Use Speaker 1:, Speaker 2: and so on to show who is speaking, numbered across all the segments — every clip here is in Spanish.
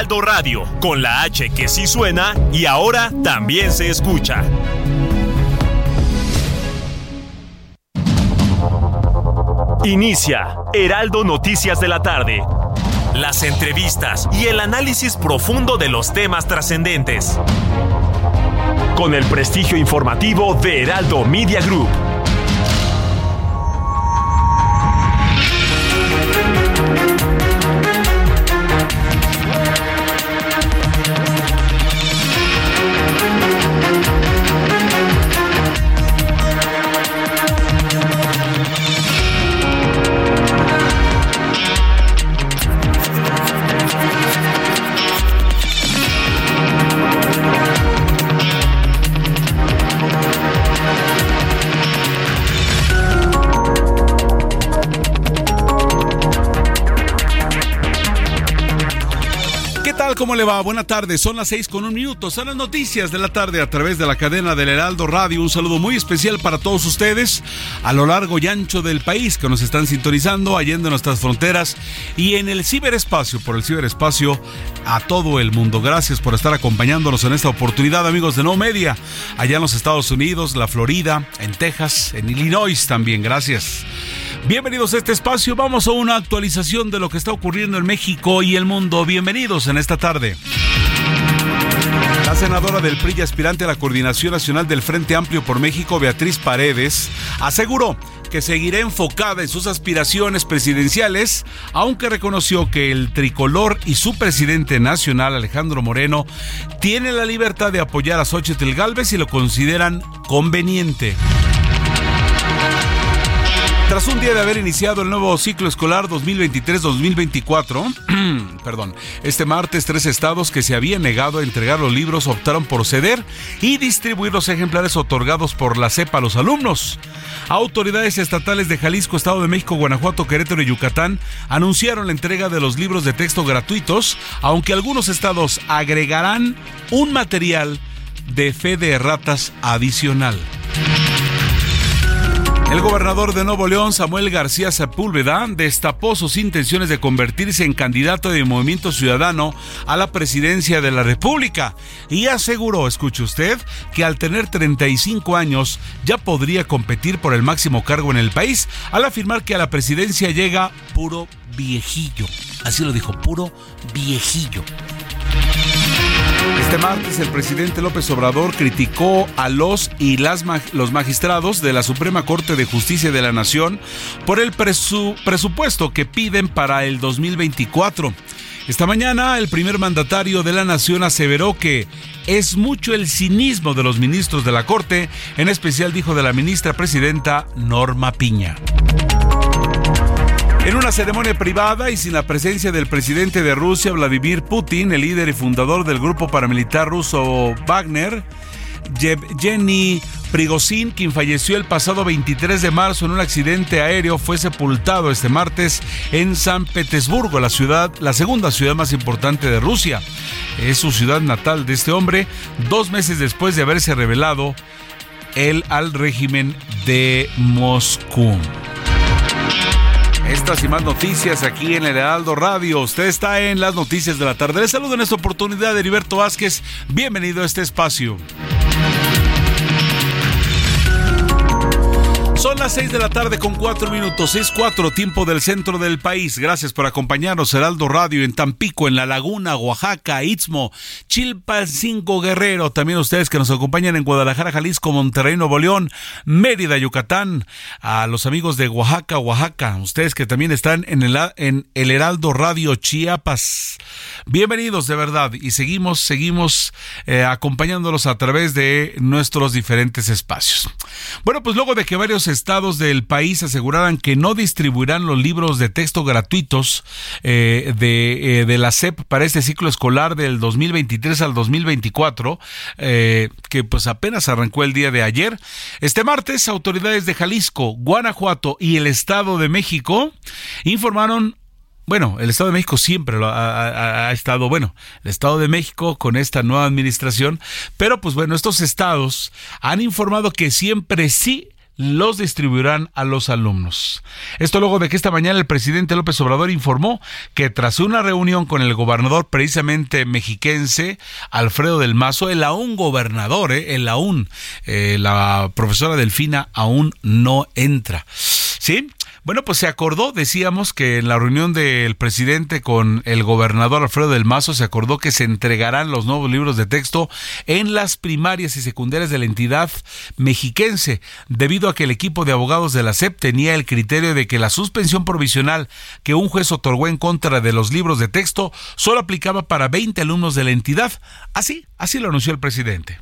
Speaker 1: Heraldo Radio, con la H que sí suena y ahora también se escucha. Inicia Heraldo Noticias de la tarde. Las entrevistas y el análisis profundo de los temas trascendentes. Con el prestigio informativo de Heraldo Media Group.
Speaker 2: Le va? Buenas tardes. Son las seis con un minuto. Son las noticias de la tarde a través de la cadena del Heraldo Radio. Un saludo muy especial para todos ustedes a lo largo y ancho del país que nos están sintonizando, allende nuestras fronteras y en el ciberespacio, por el ciberespacio a todo el mundo. Gracias por estar acompañándonos en esta oportunidad, amigos de No Media, allá en los Estados Unidos, la Florida, en Texas, en Illinois también. Gracias. Bienvenidos a este espacio. Vamos a una actualización de lo que está ocurriendo en México y el mundo. Bienvenidos en esta tarde. La senadora del PRI y aspirante a la coordinación nacional del Frente Amplio por México, Beatriz Paredes, aseguró que seguirá enfocada en sus aspiraciones presidenciales, aunque reconoció que el tricolor y su presidente nacional, Alejandro Moreno, tienen la libertad de apoyar a Xochitl Galvez si lo consideran conveniente. Tras un día de haber iniciado el nuevo ciclo escolar 2023-2024, perdón, este martes tres estados que se habían negado a entregar los libros optaron por ceder y distribuir los ejemplares otorgados por la CEPA a los alumnos. Autoridades estatales de Jalisco, Estado de México, Guanajuato, Querétaro y Yucatán anunciaron la entrega de los libros de texto gratuitos, aunque algunos estados agregarán un material de fe de ratas adicional. El gobernador de Nuevo León, Samuel García Sepúlveda, destapó sus intenciones de convertirse en candidato de Movimiento Ciudadano a la presidencia de la República y aseguró, escuche usted, que al tener 35 años ya podría competir por el máximo cargo en el país, al afirmar que a la presidencia llega puro viejillo. Así lo dijo, puro viejillo. Este martes el presidente López Obrador criticó a los y las los magistrados de la Suprema Corte de Justicia de la Nación por el presupuesto que piden para el 2024. Esta mañana el primer mandatario de la nación aseveró que es mucho el cinismo de los ministros de la Corte, en especial dijo de la ministra presidenta Norma Piña. En una ceremonia privada y sin la presencia del presidente de Rusia, Vladimir Putin, el líder y fundador del grupo paramilitar ruso Wagner, Yevgeny Prigozhin, quien falleció el pasado 23 de marzo en un accidente aéreo, fue sepultado este martes en San Petersburgo, la ciudad, la segunda ciudad más importante de Rusia. Es su ciudad natal de este hombre, dos meses después de haberse revelado él al régimen de Moscú. Estas y más noticias aquí en el Heraldo Radio. Usted está en las noticias de la tarde. Le saludo en esta oportunidad, Heriberto Vázquez. Bienvenido a este espacio. Las 6 de la tarde con 4 minutos, es 4 tiempo del centro del país. Gracias por acompañarnos, Heraldo Radio, en Tampico, en La Laguna, Oaxaca, Istmo, Chilpancingo, Guerrero. También ustedes que nos acompañan en Guadalajara, Jalisco, Monterrey, Nuevo León, Mérida, Yucatán. A los amigos de Oaxaca, Oaxaca. Ustedes que también están en el, en el Heraldo Radio Chiapas. Bienvenidos, de verdad. Y seguimos, seguimos eh, acompañándolos a través de nuestros diferentes espacios. Bueno, pues luego de que varios estados estados del país aseguraran que no distribuirán los libros de texto gratuitos eh, de, eh, de, la SEP para este ciclo escolar del 2023 al 2024, eh, que pues apenas arrancó el día de ayer. Este martes, autoridades de Jalisco, Guanajuato y el Estado de México informaron bueno, el Estado de México siempre lo ha, estado, bueno, el Estado de México con esta nueva administración, pero pues bueno, estos estados han informado que siempre sí los distribuirán a los alumnos. Esto luego de que esta mañana el presidente López Obrador informó que tras una reunión con el gobernador precisamente mexiquense, Alfredo del Mazo, el aún gobernador, eh, el aún, eh, la profesora Delfina aún no entra. ¿Sí? Bueno, pues se acordó, decíamos que en la reunión del presidente con el gobernador Alfredo del Mazo se acordó que se entregarán los nuevos libros de texto en las primarias y secundarias de la entidad mexiquense, debido a que el equipo de abogados de la SEP tenía el criterio de que la suspensión provisional que un juez otorgó en contra de los libros de texto solo aplicaba para 20 alumnos de la entidad. Así, así lo anunció el presidente.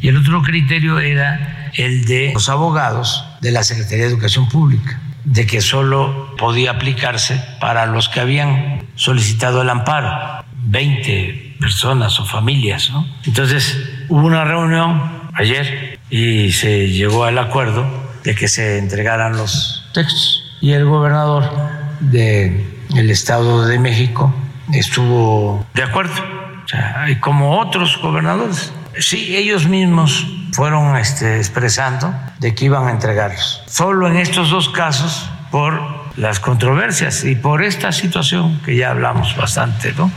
Speaker 3: Y el otro criterio era el de los abogados de la Secretaría de Educación Pública de que solo podía aplicarse para los que habían solicitado el amparo, 20 personas o familias. ¿no? Entonces hubo una reunión ayer y se llegó al acuerdo de que se entregaran los textos y el gobernador del el Estado de México estuvo de acuerdo, o sea, como otros gobernadores. Sí, ellos mismos fueron este, expresando de que iban a entregarlos. Solo en estos dos casos, por las controversias y por esta situación que ya hablamos bastante, ¿no?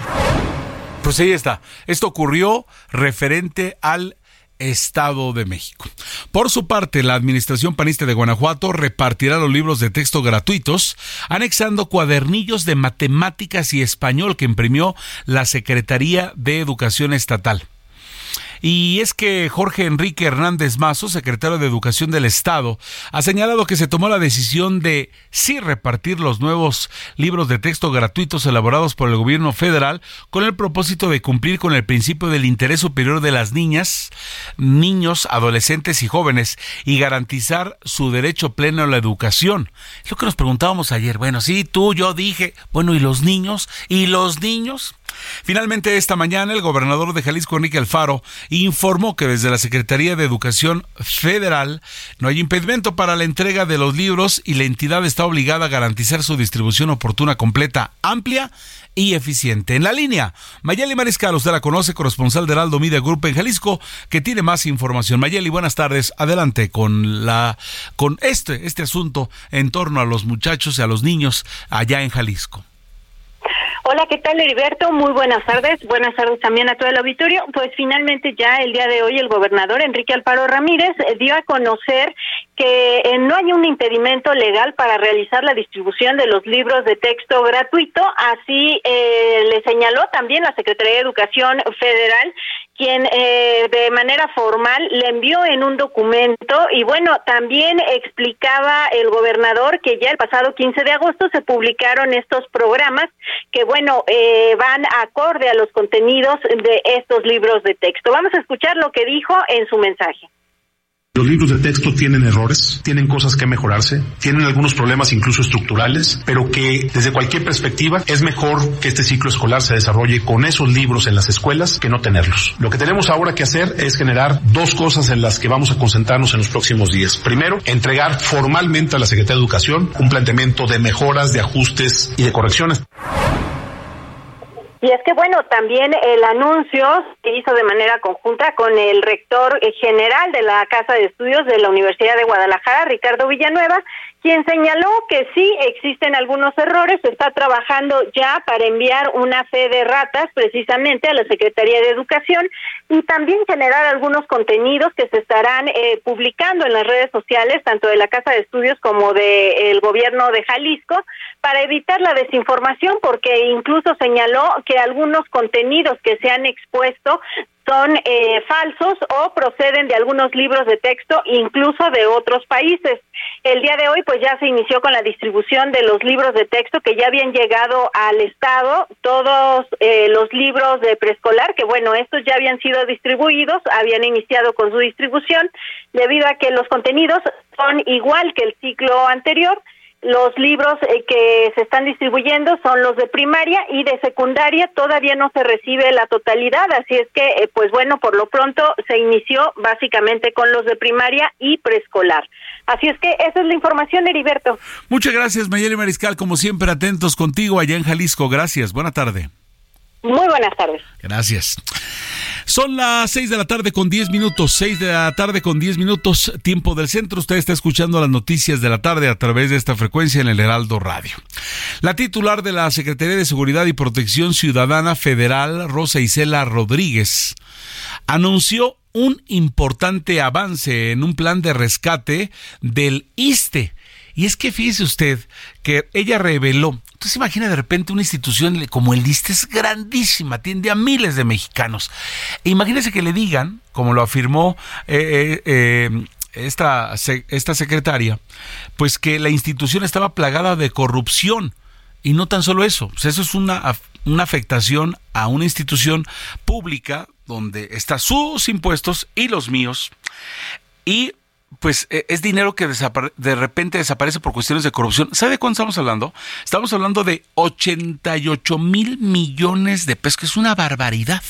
Speaker 2: Pues ahí está. Esto ocurrió referente al Estado de México. Por su parte, la Administración Panista de Guanajuato repartirá los libros de texto gratuitos, anexando cuadernillos de matemáticas y español que imprimió la Secretaría de Educación Estatal. Y es que Jorge Enrique Hernández Mazo, secretario de Educación del Estado, ha señalado que se tomó la decisión de sí repartir los nuevos libros de texto gratuitos elaborados por el gobierno federal con el propósito de cumplir con el principio del interés superior de las niñas, niños, adolescentes y jóvenes y garantizar su derecho pleno a la educación. Es lo que nos preguntábamos ayer. Bueno, sí, tú, yo dije, bueno, ¿y los niños? ¿Y los niños? Finalmente, esta mañana, el gobernador de Jalisco, Enrique Alfaro, informó que desde la Secretaría de Educación Federal no hay impedimento para la entrega de los libros y la entidad está obligada a garantizar su distribución oportuna, completa, amplia y eficiente. En la línea, Mayeli Mariscal, usted la conoce, corresponsal de Heraldo Media Group en Jalisco, que tiene más información. Mayeli, buenas tardes. Adelante con la con este este asunto en torno a los muchachos y a los niños allá en Jalisco.
Speaker 4: Hola, ¿qué tal Heriberto? Muy buenas tardes. Buenas tardes también a todo el auditorio. Pues finalmente ya el día de hoy el gobernador Enrique Alfaro Ramírez eh, dio a conocer que eh, no hay un impedimento legal para realizar la distribución de los libros de texto gratuito. Así eh, le señaló también la Secretaría de Educación Federal quien eh, de manera formal le envió en un documento y bueno, también explicaba el gobernador que ya el pasado 15 de agosto se publicaron estos programas que bueno, eh, van acorde a los contenidos de estos libros de texto. Vamos a escuchar lo que dijo en su mensaje.
Speaker 5: Los libros de texto tienen errores, tienen cosas que mejorarse, tienen algunos problemas incluso estructurales, pero que desde cualquier perspectiva es mejor que este ciclo escolar se desarrolle con esos libros en las escuelas que no tenerlos. Lo que tenemos ahora que hacer es generar dos cosas en las que vamos a concentrarnos en los próximos días. Primero, entregar formalmente a la Secretaría de Educación un planteamiento de mejoras, de ajustes y de correcciones.
Speaker 4: Y es que, bueno, también el anuncio se hizo de manera conjunta con el rector general de la Casa de Estudios de la Universidad de Guadalajara, Ricardo Villanueva, quien señaló que sí existen algunos errores, está trabajando ya para enviar una fe de ratas precisamente a la Secretaría de Educación y también generar algunos contenidos que se estarán eh, publicando en las redes sociales, tanto de la Casa de Estudios como del gobierno de Jalisco, para evitar la desinformación, porque incluso señaló que algunos contenidos que se han expuesto
Speaker 6: son eh, falsos o proceden de algunos libros de texto, incluso de otros países. El día de hoy, pues ya se inició con la distribución de los libros de texto que ya habían llegado al Estado, todos eh, los libros de preescolar, que bueno, estos ya habían sido distribuidos, habían iniciado con su distribución, debido a que los contenidos son igual que el ciclo anterior los libros eh, que se están distribuyendo son los de primaria y de secundaria todavía no se recibe la totalidad, así es que, eh, pues bueno, por lo pronto se inició básicamente con los de primaria y preescolar. Así es que esa es la información, Heriberto.
Speaker 2: Muchas gracias, Mayeli Mariscal, como siempre atentos contigo allá en Jalisco. Gracias, buena tarde.
Speaker 6: Muy buenas tardes.
Speaker 2: Gracias. Son las 6 de la tarde con 10 minutos, 6 de la tarde con 10 minutos, tiempo del centro. Usted está escuchando las noticias de la tarde a través de esta frecuencia en el Heraldo Radio. La titular de la Secretaría de Seguridad y Protección Ciudadana Federal, Rosa Isela Rodríguez, anunció un importante avance en un plan de rescate del ISTE. Y es que fíjese usted que ella reveló entonces imagina de repente una institución como el ISTE es grandísima, atiende a miles de mexicanos. E imagínese que le digan, como lo afirmó eh, eh, eh, esta, esta secretaria, pues que la institución estaba plagada de corrupción. Y no tan solo eso, pues eso es una, una afectación a una institución pública donde están sus impuestos y los míos. Y pues e, es dinero que de repente desaparece por cuestiones de corrupción. ¿Sabe de cuánto estamos hablando? Estamos hablando de 88 mil millones de pesos, que es una barbaridad.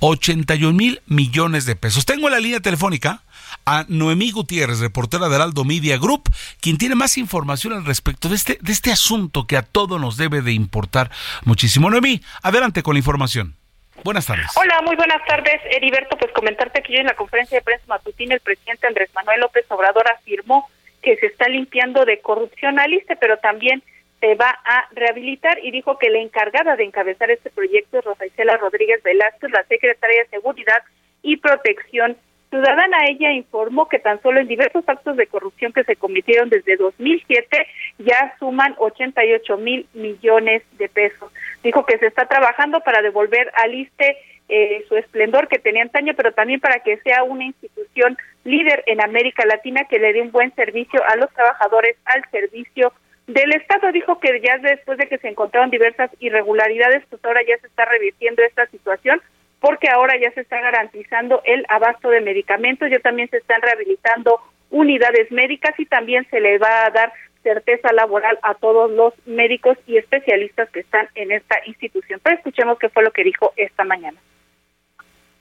Speaker 2: 81 mil millones de pesos. Tengo en la línea telefónica a Noemí Gutiérrez, reportera del Aldo Media Group, quien tiene más información al respecto de este, de este asunto que a todos nos debe de importar muchísimo. Noemí, adelante con la información. Buenas tardes.
Speaker 7: Hola, muy buenas tardes, Heriberto. Pues comentarte que yo en la conferencia de prensa matutina el presidente Andrés Manuel López Obrador afirmó que se está limpiando de corrupción al ISTE, pero también se va a rehabilitar y dijo que la encargada de encabezar este proyecto es Rosa Isela Rodríguez Velázquez, la secretaria de Seguridad y Protección Ciudadana. Ella informó que tan solo en diversos actos de corrupción que se cometieron desde 2007 ya suman 88 mil millones de pesos. Dijo que se está trabajando para devolver al ISTE eh, su esplendor que tenía antaño, pero también para que sea una institución líder en América Latina que le dé un buen servicio a los trabajadores al servicio del Estado. Dijo que ya después de que se encontraron diversas irregularidades, pues ahora ya se está revirtiendo esta situación porque ahora ya se está garantizando el abasto de medicamentos, ya también se están rehabilitando unidades médicas y también se le va a dar certeza laboral a todos los médicos y especialistas que están en esta institución. Pero escuchemos qué fue lo que dijo esta mañana.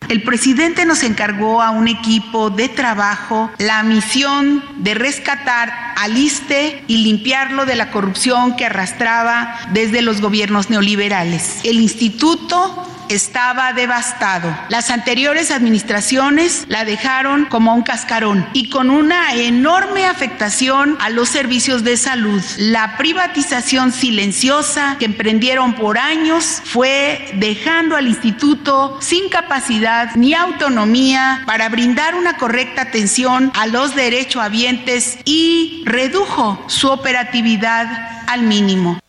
Speaker 8: El presidente nos encargó a un equipo de trabajo la misión de rescatar al ISTE y limpiarlo de la corrupción que arrastraba desde los gobiernos neoliberales. El instituto estaba devastado. Las anteriores administraciones la dejaron como un cascarón y con una enorme afectación a los servicios de salud. La privatización silenciosa que emprendieron por años fue dejando al instituto sin capacidad ni autonomía para brindar una correcta atención a los derechohabientes y redujo su operatividad al mínimo.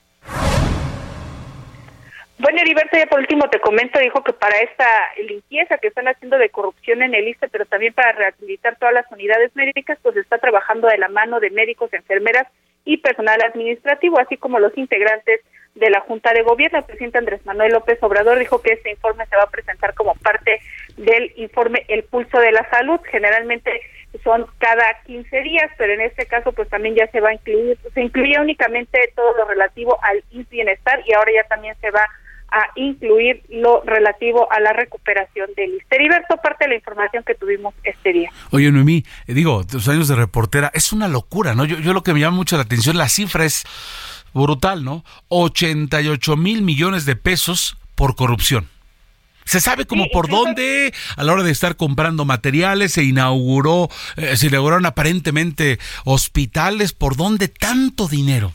Speaker 7: Bueno, Heriberto, ya por último te comento, dijo que para esta limpieza que están haciendo de corrupción en el ISTE, pero también para rehabilitar todas las unidades médicas, pues está trabajando de la mano de médicos, enfermeras y personal administrativo, así como los integrantes de la Junta de Gobierno. El presidente Andrés Manuel López Obrador dijo que este informe se va a presentar como parte del informe El Pulso de la Salud. Generalmente son cada 15 días, pero en este caso pues también ya se va a incluir, se incluía únicamente todo lo relativo al bienestar y ahora ya también se va a a incluir lo relativo a la recuperación del Heriberto, parte de la información que tuvimos este día.
Speaker 2: Oye, Noemí, eh, digo, tus años de reportera, es una locura, ¿no? Yo, yo lo que me llama mucho la atención, la cifra es brutal, ¿no? 88 mil millones de pesos por corrupción. Se sabe como por dónde, a la hora de estar comprando materiales, se inauguró, eh, se inauguraron aparentemente hospitales, por dónde tanto dinero.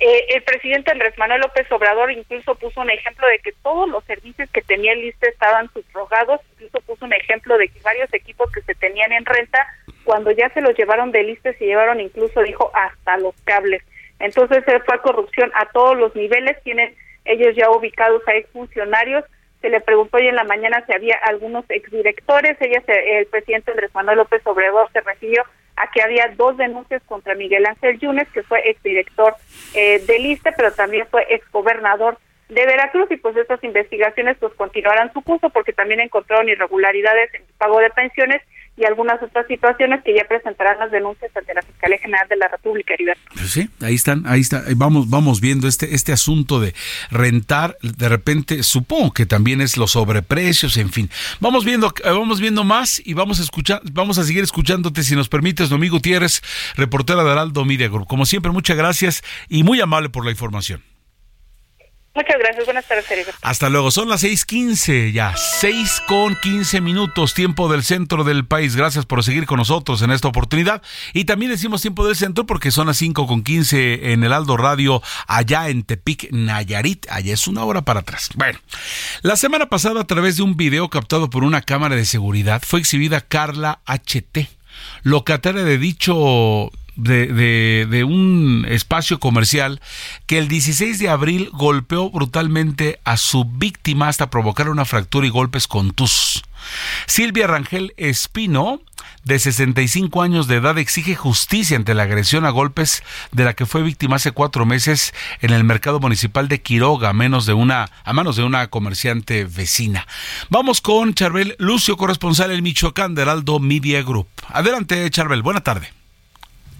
Speaker 7: Eh, el presidente Andrés Manuel López Obrador incluso puso un ejemplo de que todos los servicios que tenía el ISTE estaban subrogados, incluso puso un ejemplo de que varios equipos que se tenían en renta, cuando ya se los llevaron del ISTE, se llevaron incluso, dijo, hasta los cables. Entonces fue corrupción a todos los niveles, tienen ellos ya ubicados a exfuncionarios, se le preguntó hoy en la mañana si había algunos exdirectores. Ella, el presidente Andrés Manuel López Obrador se refirió a que había dos denuncias contra Miguel Ángel Yunes, que fue exdirector eh, del ISTE, pero también fue exgobernador de Veracruz y pues estas investigaciones pues continuarán su curso porque también encontraron irregularidades en el pago de pensiones y algunas otras situaciones que ya presentarán las denuncias ante la Fiscalía General de la República, Heriberto.
Speaker 2: Pues sí, ahí están, ahí está, vamos, vamos viendo este, este asunto de rentar, de repente, supongo que también es los sobreprecios, en fin. Vamos viendo, eh, vamos viendo más y vamos a escuchar, vamos a seguir escuchándote, si nos permites, Domingo Gutiérrez, reportera de Heraldo Media Group. Como siempre, muchas gracias y muy amable por la información.
Speaker 7: Muchas gracias, buenas tardes,
Speaker 2: Hasta luego, son las 6:15 ya, 6 con 15 minutos, tiempo del centro del país. Gracias por seguir con nosotros en esta oportunidad. Y también decimos tiempo del centro porque son las 5 con 15 en el Aldo Radio, allá en Tepic, Nayarit. Allá es una hora para atrás. Bueno, la semana pasada, a través de un video captado por una cámara de seguridad, fue exhibida Carla HT locataria de dicho de, un espacio comercial que el 16 de abril golpeó brutalmente a su víctima hasta provocar una fractura y golpes contusos. Silvia Rangel Espino, de 65 años de edad, exige justicia ante la agresión a golpes de la que fue víctima hace cuatro meses en el mercado municipal de Quiroga, a, menos de una, a manos de una comerciante vecina. Vamos con Charbel Lucio, corresponsal en Michoacán de Heraldo Media Group. Adelante, Charbel, buena tarde.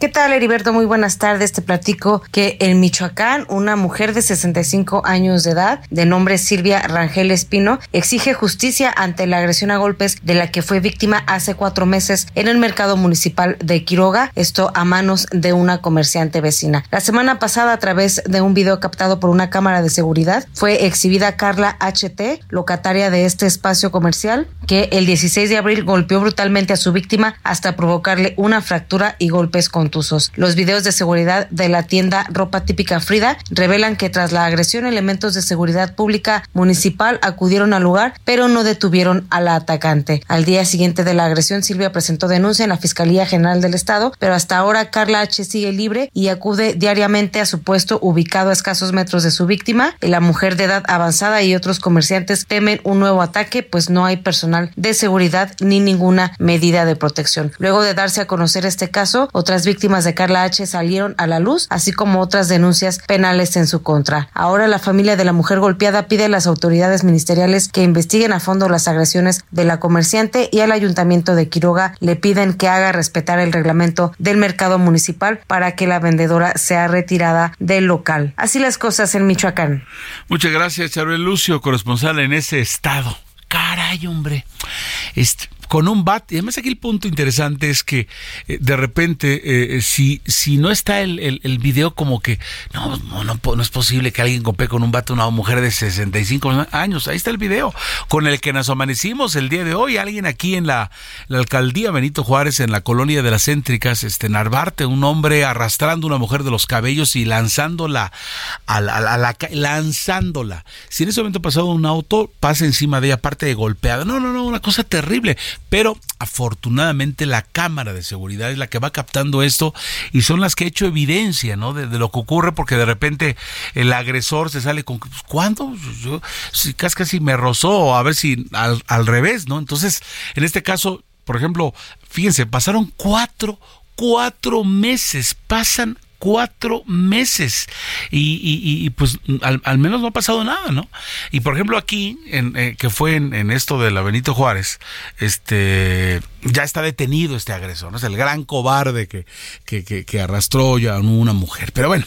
Speaker 9: ¿Qué tal, Heriberto? Muy buenas tardes. Te platico que en Michoacán, una mujer de 65 años de edad, de nombre Silvia Rangel Espino, exige justicia ante la agresión a golpes de la que fue víctima hace cuatro meses en el mercado municipal de Quiroga, esto a manos de una comerciante vecina. La semana pasada, a través de un video captado por una cámara de seguridad, fue exhibida Carla HT, locataria de este espacio comercial, que el 16 de abril golpeó brutalmente a su víctima hasta provocarle una fractura y golpes con los videos de seguridad de la tienda Ropa Típica Frida revelan que tras la agresión elementos de seguridad pública municipal acudieron al lugar, pero no detuvieron a la atacante. Al día siguiente de la agresión, Silvia presentó denuncia en la Fiscalía General del Estado, pero hasta ahora Carla H sigue libre y acude diariamente a su puesto ubicado a escasos metros de su víctima. La mujer de edad avanzada y otros comerciantes temen un nuevo ataque, pues no hay personal de seguridad ni ninguna medida de protección. Luego de darse a conocer este caso, otras víctimas víctimas de Carla H salieron a la luz, así como otras denuncias penales en su contra. Ahora la familia de la mujer golpeada pide a las autoridades ministeriales que investiguen a fondo las agresiones de la comerciante y al ayuntamiento de Quiroga le piden que haga respetar el reglamento del mercado municipal para que la vendedora sea retirada del local. Así las cosas en Michoacán.
Speaker 2: Muchas gracias, Charbel Lucio, corresponsal en ese estado. Caray, hombre. Este, con un bat. Y además aquí el punto interesante es que eh, de repente, eh, si, si no está el, el, video como que, no, no, no, es posible que alguien golpee con un bat a una mujer de 65 años. Ahí está el video con el que nos amanecimos el día de hoy. Alguien aquí en la, la alcaldía Benito Juárez, en la colonia de las céntricas, este Narvarte, un hombre arrastrando a una mujer de los cabellos y lanzándola a la, a la, lanzándola. Si en ese momento pasado un auto, pasa encima de ella, aparte de golpeada. No, no, no, una cosa terrible. Pero afortunadamente la cámara de seguridad es la que va captando esto y son las que ha hecho evidencia ¿no? de, lo que ocurre porque de repente el agresor se sale con pues, ¿cuándo? Yo, si casi me rozó, a ver si al, al revés, ¿no? Entonces, en este caso, por ejemplo, fíjense, pasaron cuatro, cuatro meses, pasan cuatro meses y, y, pues al, menos no ha pasado nada, ¿no? Y por ejemplo aquí, en, eh, que fue en, en, esto de la Benito Juárez, este ya está detenido este agresor, ¿no? es el gran cobarde que, que, que, arrastró ya a una mujer. Pero bueno,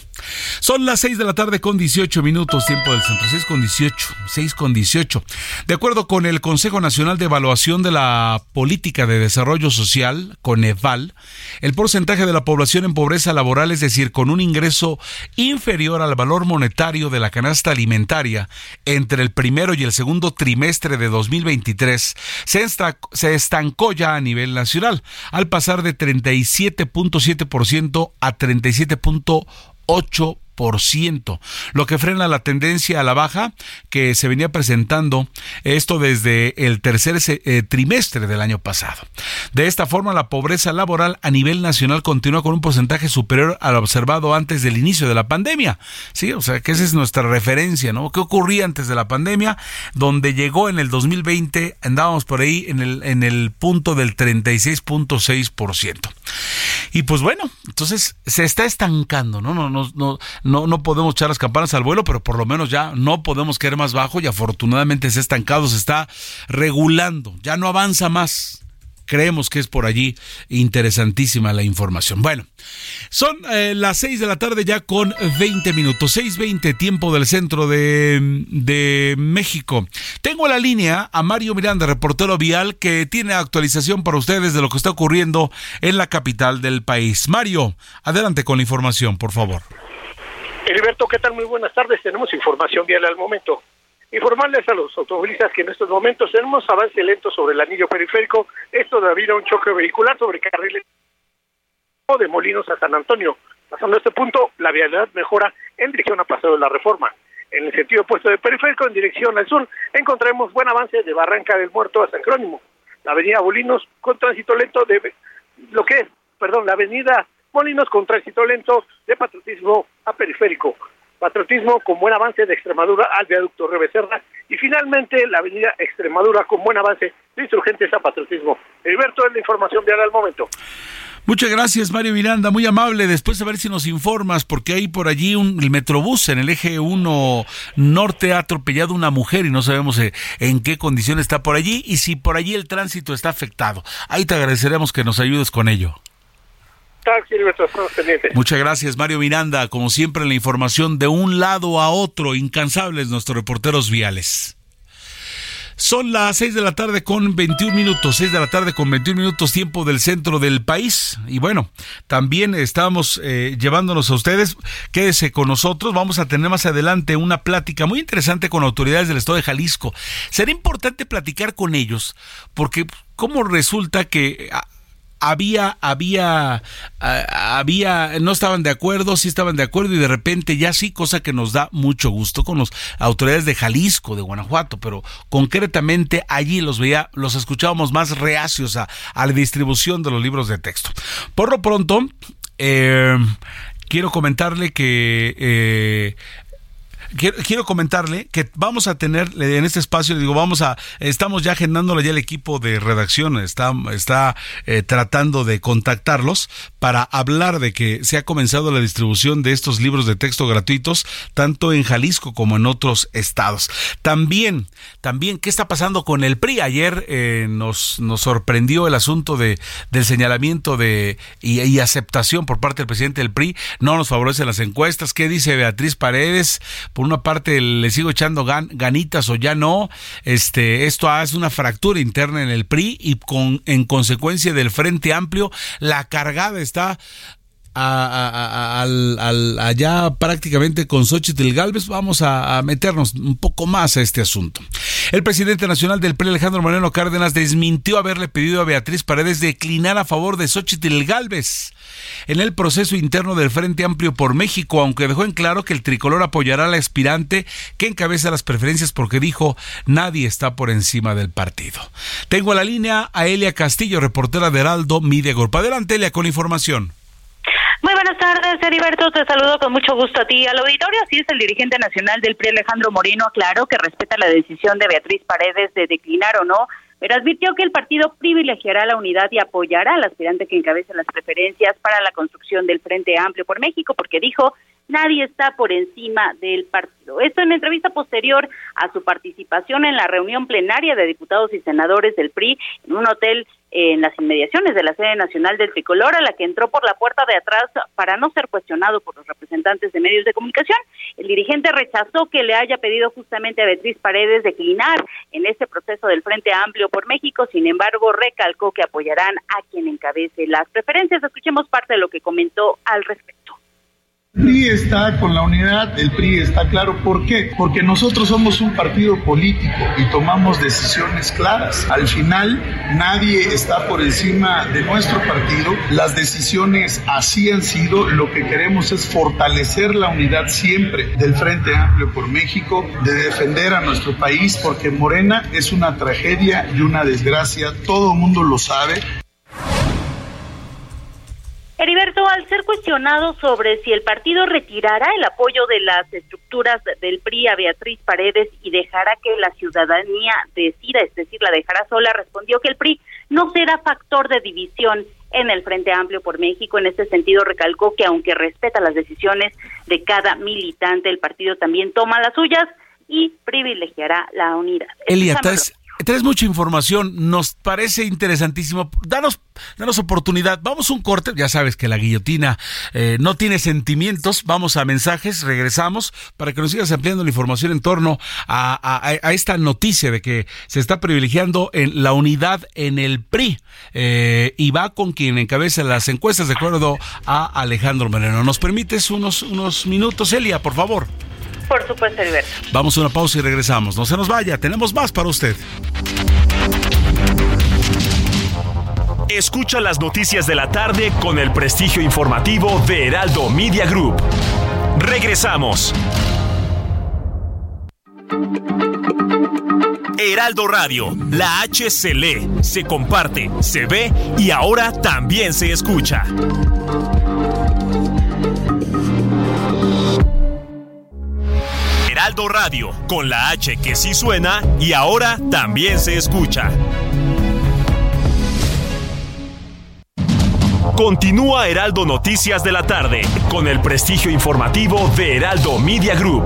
Speaker 2: son las 6 de la tarde con 18 minutos, tiempo del centro, 6 con 18, 6 con 18. De acuerdo con el Consejo Nacional de Evaluación de la Política de Desarrollo Social, CONEVAL, el porcentaje de la población en pobreza laboral, es decir, con un ingreso inferior al valor monetario de la canasta alimentaria entre el primero y el segundo trimestre de 2023, se, se estancó ya nivel nacional, al pasar de 37.7% a 37.8%. 6%, lo que frena la tendencia a la baja que se venía presentando esto desde el tercer eh, trimestre del año pasado. De esta forma, la pobreza laboral a nivel nacional continúa con un porcentaje superior al observado antes del inicio de la pandemia. Sí, o sea, que esa es nuestra referencia, ¿no? ¿Qué ocurría antes de la pandemia? Donde llegó en el 2020, andábamos por ahí en el, en el punto del 36.6%. Y pues bueno, entonces se está estancando, ¿no? No, no, no, no, no podemos echar las campanas al vuelo, pero por lo menos ya no podemos caer más bajo y afortunadamente se ha estancado, se está regulando, ya no avanza más creemos que es por allí interesantísima la información. Bueno, son eh, las 6 de la tarde ya con 20 minutos, 6.20 tiempo del centro de, de México. Tengo la línea a Mario Miranda, reportero vial, que tiene actualización para ustedes de lo que está ocurriendo en la capital del país. Mario, adelante con la información, por favor.
Speaker 10: Heriberto, ¿qué tal? Muy buenas tardes. Tenemos información vial al momento. Informarles a los automovilistas que en estos momentos tenemos avance lento sobre el anillo periférico, esto debido a un choque vehicular sobre carriles de Molinos a San Antonio. Pasando a este punto, la vialidad mejora en dirección a Paseo de la Reforma. En el sentido opuesto de periférico, en dirección al sur, encontraremos buen avance de Barranca del Muerto a San Jerónimo. La avenida Molinos con tránsito lento de lo que es, perdón, la avenida Molinos con tránsito lento de patriotismo a periférico. Patriotismo con buen avance de Extremadura al viaducto Rebecerra y finalmente la avenida Extremadura con buen avance de insurgentes a Patriotismo. Heriberto es la información ahora al momento.
Speaker 2: Muchas gracias, Mario Miranda, muy amable. Después a ver si nos informas, porque hay por allí un el metrobús en el eje 1 norte ha atropellado una mujer y no sabemos eh, en qué condición está por allí y si por allí el tránsito está afectado. Ahí te agradeceremos que nos ayudes con ello. Muchas gracias, Mario Miranda. Como siempre, la información de un lado a otro, incansables nuestros reporteros viales. Son las 6 de la tarde con 21 minutos, 6 de la tarde con 21 minutos tiempo del centro del país. Y bueno, también estamos eh, llevándonos a ustedes, quédese con nosotros, vamos a tener más adelante una plática muy interesante con autoridades del estado de Jalisco. Será importante platicar con ellos, porque como resulta que había, había, había, no estaban de acuerdo, sí estaban de acuerdo y de repente ya sí, cosa que nos da mucho gusto con las autoridades de Jalisco, de Guanajuato, pero concretamente allí los veía, los escuchábamos más reacios a, a la distribución de los libros de texto. Por lo pronto, eh, quiero comentarle que eh, quiero, comentarle que vamos a tener en este espacio, digo, vamos a, estamos ya agendándolo ya el equipo de redacción, está, está eh, tratando de contactarlos para hablar de que se ha comenzado la distribución de estos libros de texto gratuitos, tanto en Jalisco como en otros estados. También, también, ¿qué está pasando con el PRI? Ayer eh, nos, nos sorprendió el asunto de, del señalamiento de y, y aceptación por parte del presidente del PRI. No nos favorecen las encuestas. ¿Qué dice Beatriz Paredes? Por una parte le sigo echando ganitas o ya no, este, esto hace una fractura interna en el PRI y con, en consecuencia del Frente Amplio, la cargada está allá prácticamente con Xochitl Galvez, vamos a, meternos un poco más a este asunto. El presidente nacional del PRI, Alejandro Moreno Cárdenas, desmintió haberle pedido a Beatriz Paredes declinar a favor de Xochitl Galvez en el proceso interno del Frente Amplio por México, aunque dejó en claro que el tricolor apoyará al aspirante que encabeza las preferencias porque dijo nadie está por encima del partido. Tengo a la línea a Elia Castillo, reportera de Heraldo Media Group. Adelante, Elia, con información.
Speaker 11: Muy buenas tardes, Heriberto. Te saludo con mucho gusto a ti al auditorio. Así es, el dirigente nacional del PRI, Alejandro Moreno, aclaró que respeta la decisión de Beatriz Paredes de declinar o no pero advirtió que el partido privilegiará la unidad y apoyará al aspirante que encabece las preferencias para la construcción del Frente Amplio por México, porque dijo, nadie está por encima del partido. Esto en entrevista posterior a su participación en la reunión plenaria de diputados y senadores del PRI en un hotel en las inmediaciones de la sede nacional del tricolor, a la que entró por la puerta de atrás para no ser cuestionado por los representantes de medios de comunicación. El dirigente rechazó que le haya pedido justamente a Beatriz Paredes declinar en este proceso del Frente Amplio por México, sin embargo, recalcó que apoyarán a quien encabece las preferencias. Escuchemos parte de lo que comentó al respecto
Speaker 12: El PRI está con la unidad, el PRI está claro. ¿Por qué? Porque nosotros somos un partido político y tomamos decisiones claras. Al final, nadie está por encima de nuestro partido. Las decisiones así han sido. Lo que queremos es fortalecer la unidad siempre del Frente Amplio por México, de defender a nuestro país, porque Morena es una tragedia y una desgracia. Todo el mundo lo sabe.
Speaker 11: Heriberto, al ser cuestionado sobre si el partido retirará el apoyo de las estructuras del PRI a Beatriz Paredes y dejará que la ciudadanía decida, es decir, la dejará sola, respondió que el PRI no será factor de división en el Frente Amplio por México. En este sentido, recalcó que aunque respeta las decisiones de cada militante, el partido también toma las suyas y privilegiará la unidad.
Speaker 2: Elia, Tienes mucha información, nos parece interesantísimo. Danos, danos oportunidad. Vamos a un corte. Ya sabes que la guillotina eh, no tiene sentimientos. Vamos a mensajes, regresamos para que nos sigas ampliando la información en torno a, esta noticia de que se está privilegiando en la unidad en el PRI. Eh, y va con quien encabeza las encuestas, de acuerdo a Alejandro Moreno. ¿Nos permites unos, unos minutos, Elia, por favor?
Speaker 11: Por supuesto, Heriberto.
Speaker 2: Vamos a una pausa y regresamos. No se nos vaya, tenemos más para usted.
Speaker 1: Escucha las noticias de la tarde con el prestigio informativo de Heraldo Media Group. Regresamos. Heraldo Radio, la H se lee, se comparte, se ve y ahora también se escucha. Heraldo Radio, con la H que sí suena y ahora también se escucha. Continúa Heraldo Noticias de la tarde, con el prestigio informativo de Heraldo Media Group.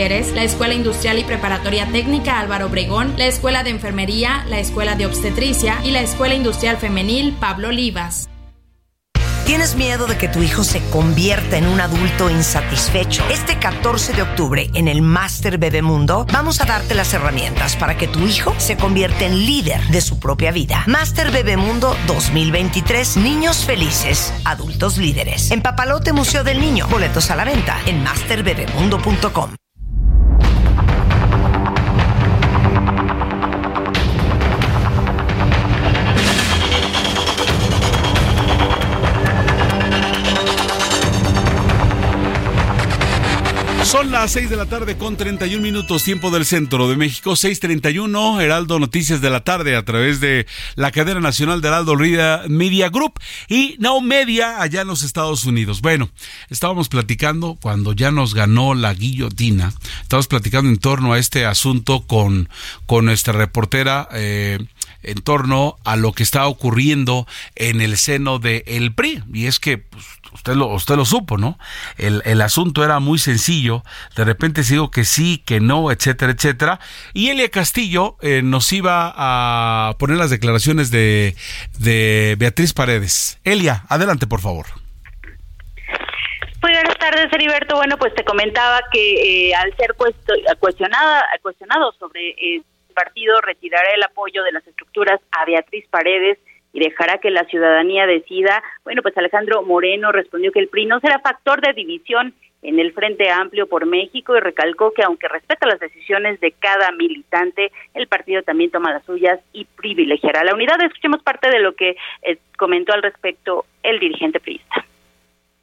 Speaker 13: la Escuela Industrial y Preparatoria Técnica Álvaro Obregón, la Escuela de Enfermería, la Escuela de Obstetricia y la Escuela Industrial Femenil Pablo Olivas.
Speaker 14: ¿Tienes miedo de que tu hijo se convierta en un adulto insatisfecho? Este 14 de octubre en el Master Bebemundo vamos a darte las herramientas para que tu hijo se convierta en líder de su propia vida. Master Bebemundo 2023, niños felices, adultos líderes. En Papalote Museo del Niño, boletos a la venta en masterbebemundo.com.
Speaker 2: Son las 6 de la tarde con 31 minutos tiempo del centro de México, 6:31, Heraldo Noticias de la tarde a través de la cadena nacional de Heraldo Media Group y Now Media allá en los Estados Unidos. Bueno, estábamos platicando cuando ya nos ganó la guillotina, estábamos platicando en torno a este asunto con, con nuestra reportera eh, en torno a lo que está ocurriendo en el seno del el PRI. Y es que pues, usted lo, usted lo supo, ¿no? El, el, asunto era muy sencillo, de repente se dijo que sí, que no, etcétera, etcétera. Y Elia Castillo eh, nos iba a poner las declaraciones de, de Beatriz Paredes. Elia, adelante, por favor.
Speaker 11: Muy buenas tardes, Heriberto. Bueno, pues te comentaba que eh, al ser cuestionada, cuestionado sobre el partido retirará el apoyo de las estructuras a Beatriz Paredes, y dejará que la ciudadanía decida. Bueno, pues Alejandro Moreno respondió que el PRI no será factor de división en el Frente Amplio por México y recalcó que aunque respeta las decisiones de cada militante, el partido también toma las suyas y privilegiará la unidad. Escuchemos parte de lo que eh, comentó al respecto el dirigente priista.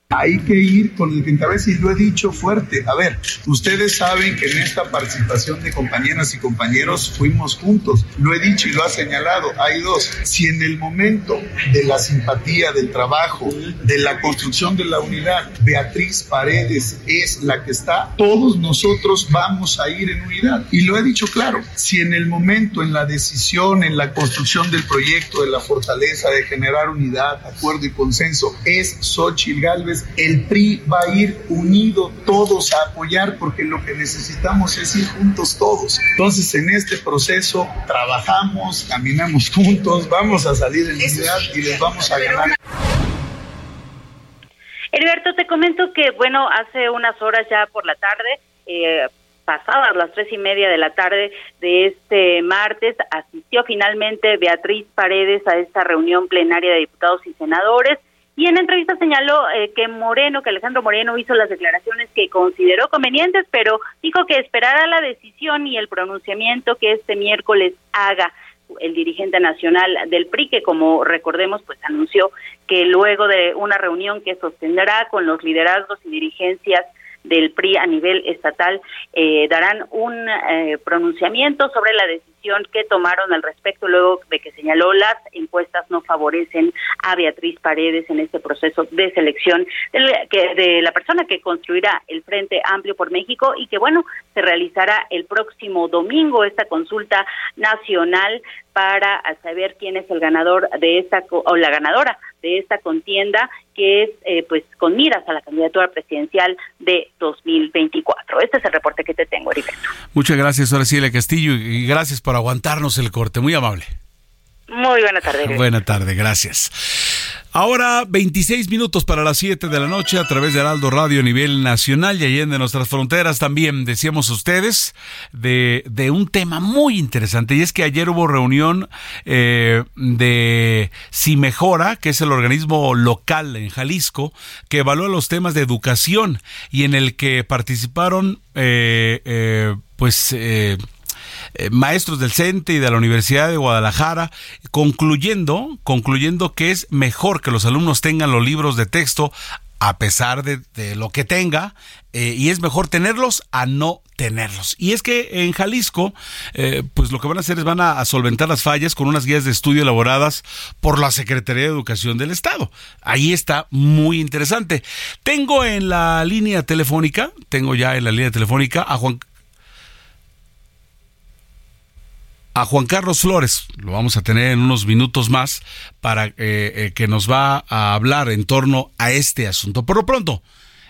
Speaker 12: Hay que ir con el que encabeza y lo he dicho fuerte. A ver, ustedes saben que en esta participación de compañeras y compañeros fuimos juntos. Lo he dicho y lo ha señalado. Hay dos. Si en el momento de la simpatía, del trabajo, de la construcción de la unidad, Beatriz Paredes es la que está, todos nosotros vamos a ir en unidad. Y lo he dicho claro. Si en el momento, en la decisión, en la construcción del proyecto, de la fortaleza, de generar unidad, acuerdo y consenso, es Xochitl Galvez, el PRI va a ir unido todos a apoyar porque lo que necesitamos es ir juntos todos. Entonces, en este proceso trabajamos, caminamos juntos, vamos a salir en unidad y les vamos a ganar.
Speaker 11: Heriberto, te comento que, bueno, hace unas horas ya por la tarde, eh, pasadas las tres y media de la tarde de este martes, asistió finalmente Beatriz Paredes a esta reunión plenaria de diputados y senadores. Y en entrevista señaló eh, que Moreno, que Alejandro Moreno hizo las declaraciones que consideró convenientes, pero dijo que esperará la decisión y el pronunciamiento que este miércoles haga el dirigente nacional del PRI, que como recordemos, pues anunció que luego de una reunión que sostendrá con los liderazgos y dirigencias del PRI a nivel estatal eh, darán un eh, pronunciamiento sobre la decisión que tomaron al respecto luego de que señaló las encuestas no favorecen a Beatriz Paredes en este proceso de selección de, que, de la persona que construirá el Frente Amplio por México y que bueno se realizará el próximo domingo esta consulta nacional para saber quién es el ganador de esta o la ganadora de esta contienda que es eh, pues con miras a la candidatura presidencial de 2024. Este es el reporte que te tengo, Heriberto.
Speaker 2: Muchas gracias, Horaciela Castillo, y gracias por aguantarnos el corte. Muy amable.
Speaker 11: Muy buena tarde.
Speaker 2: Buena tarde, gracias. Ahora 26 minutos para las 7 de la noche a través de Heraldo Radio a nivel nacional y allende nuestras fronteras también decíamos ustedes de, de, un tema muy interesante y es que ayer hubo reunión eh, de Si Mejora, que es el organismo local en Jalisco que evalúa los temas de educación y en el que participaron eh, eh, pues eh, maestros del CENTE y de la Universidad de Guadalajara, concluyendo, concluyendo que es mejor que los alumnos tengan los libros de texto a pesar de, lo que tenga, eh, y es mejor tenerlos a no tenerlos. Y es que en Jalisco, eh, pues lo que van a hacer es van a, solventar las fallas con unas guías de estudio elaboradas por la Secretaría de Educación del Estado. Ahí está muy interesante. Tengo en la línea telefónica, tengo ya en la línea telefónica a Juan a Juan Carlos Flores, lo vamos a tener en unos minutos más, para eh, eh, que nos va a hablar en torno a este asunto. Por lo pronto,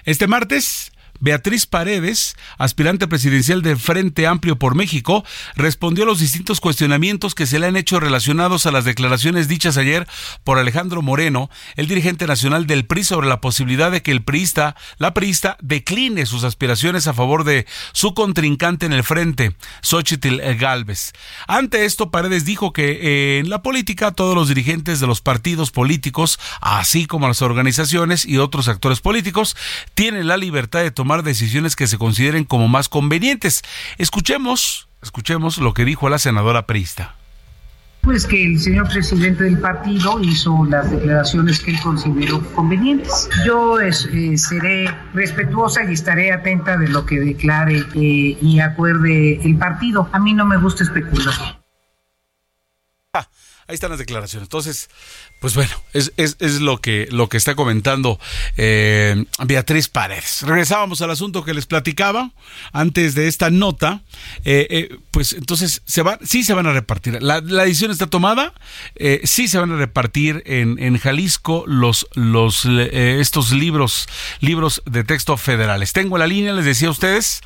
Speaker 2: este martes Beatriz Paredes, aspirante presidencial del Frente Amplio por México, respondió a los distintos cuestionamientos que se le han hecho relacionados a las declaraciones dichas ayer por Alejandro Moreno, el dirigente nacional del PRI, sobre la posibilidad de que el priista, la priista, decline sus aspiraciones a favor de su contrincante en el frente, Xochitl Galvez. Ante esto, Paredes dijo que eh, en la política todos los dirigentes de los partidos políticos, así como las organizaciones y otros actores políticos, tienen la libertad de tomar tomar decisiones que se consideren como más convenientes. Escuchemos, escuchemos lo que dijo la senadora Prista.
Speaker 15: Pues que el señor presidente del partido hizo las declaraciones que él consideró convenientes. Yo eh, seré respetuosa y estaré atenta de lo que declare eh, y acuerde el partido. A mí no me gusta especular.
Speaker 2: Ah, ahí están las declaraciones. Entonces, pues bueno, es, es, lo que lo que está comentando eh, Beatriz Paredes. Regresábamos al asunto que les platicaba antes de esta nota. Eh, eh, pues entonces se va, sí se van a repartir. La, la decisión está tomada. Sí se van a repartir en, en Jalisco los los estos libros libros de texto federales. Tengo la línea, les decía a ustedes,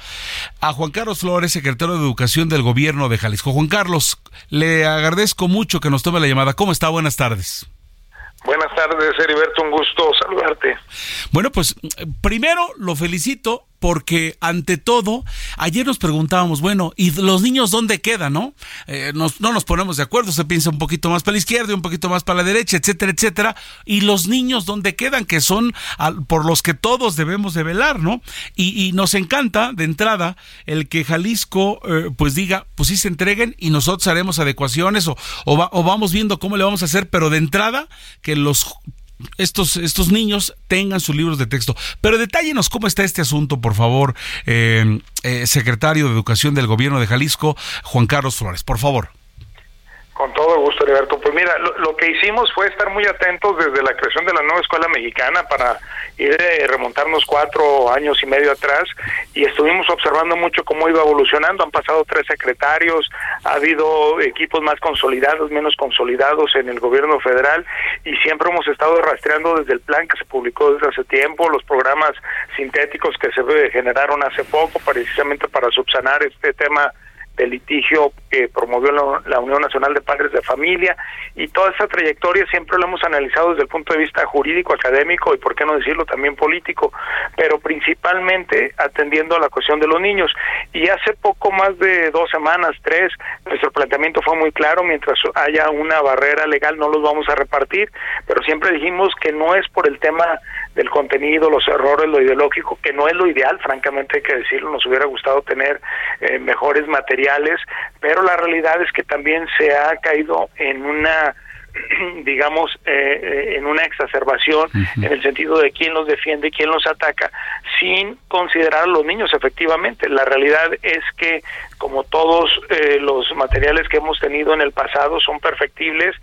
Speaker 2: a Juan Carlos Flores, secretario de Educación del Gobierno de Jalisco. Juan Carlos, le agradezco mucho que nos tome la llamada. ¿Cómo está? Buenas tardes.
Speaker 16: Buenas tardes, Heriberto, un gusto saludarte.
Speaker 2: Bueno, pues primero lo felicito porque ante todo, ayer nos preguntábamos, bueno, ¿y los niños dónde quedan, no? Eh, no nos ponemos de acuerdo, se piensa un poquito más para la izquierda y un poquito más para la derecha, etcétera, etcétera. ¿Y los niños dónde quedan? Que son por los que todos debemos de velar, ¿no? Y, nos encanta, de entrada, el que Jalisco, eh, pues diga, pues sí se entreguen y nosotros haremos adecuaciones o, o vamos viendo cómo le vamos a hacer, pero de entrada, que los estos, estos niños tengan sus libros de texto. Pero detállenos cómo está este asunto, por favor, eh, eh, secretario de Educación del Gobierno de Jalisco, Juan Carlos Flores, por favor.
Speaker 16: Con todo gusto, Alberto. Pues mira, lo, que hicimos fue estar muy atentos desde la creación de la nueva escuela mexicana para ir eh, remontarnos cuatro años y medio atrás y estuvimos observando mucho cómo iba evolucionando. Han pasado tres secretarios, ha habido equipos más consolidados, menos consolidados en el gobierno federal y siempre hemos estado rastreando desde el plan que se publicó desde hace tiempo, los programas sintéticos que se generaron hace poco precisamente para subsanar este tema de litigio que promovió la, Unión Nacional de Padres de Familia y toda esa trayectoria siempre lo hemos analizado desde el punto de vista jurídico, académico y por qué no decirlo también político, pero principalmente atendiendo a la cuestión de los niños. Y hace poco más de dos semanas, tres, nuestro planteamiento fue muy claro, mientras haya una barrera legal no los vamos a repartir, pero siempre dijimos que no es por el tema del contenido, los errores, lo ideológico, que no es lo ideal, francamente hay que decirlo, nos hubiera gustado tener eh, mejores materiales, pero la realidad es que también se ha caído en una digamos, eh, eh, en una exacerbación en el sentido de quién los defiende, quién los ataca, sin considerar a los niños efectivamente. La realidad es que, como todos eh, los materiales que hemos tenido en el pasado, son perfectibles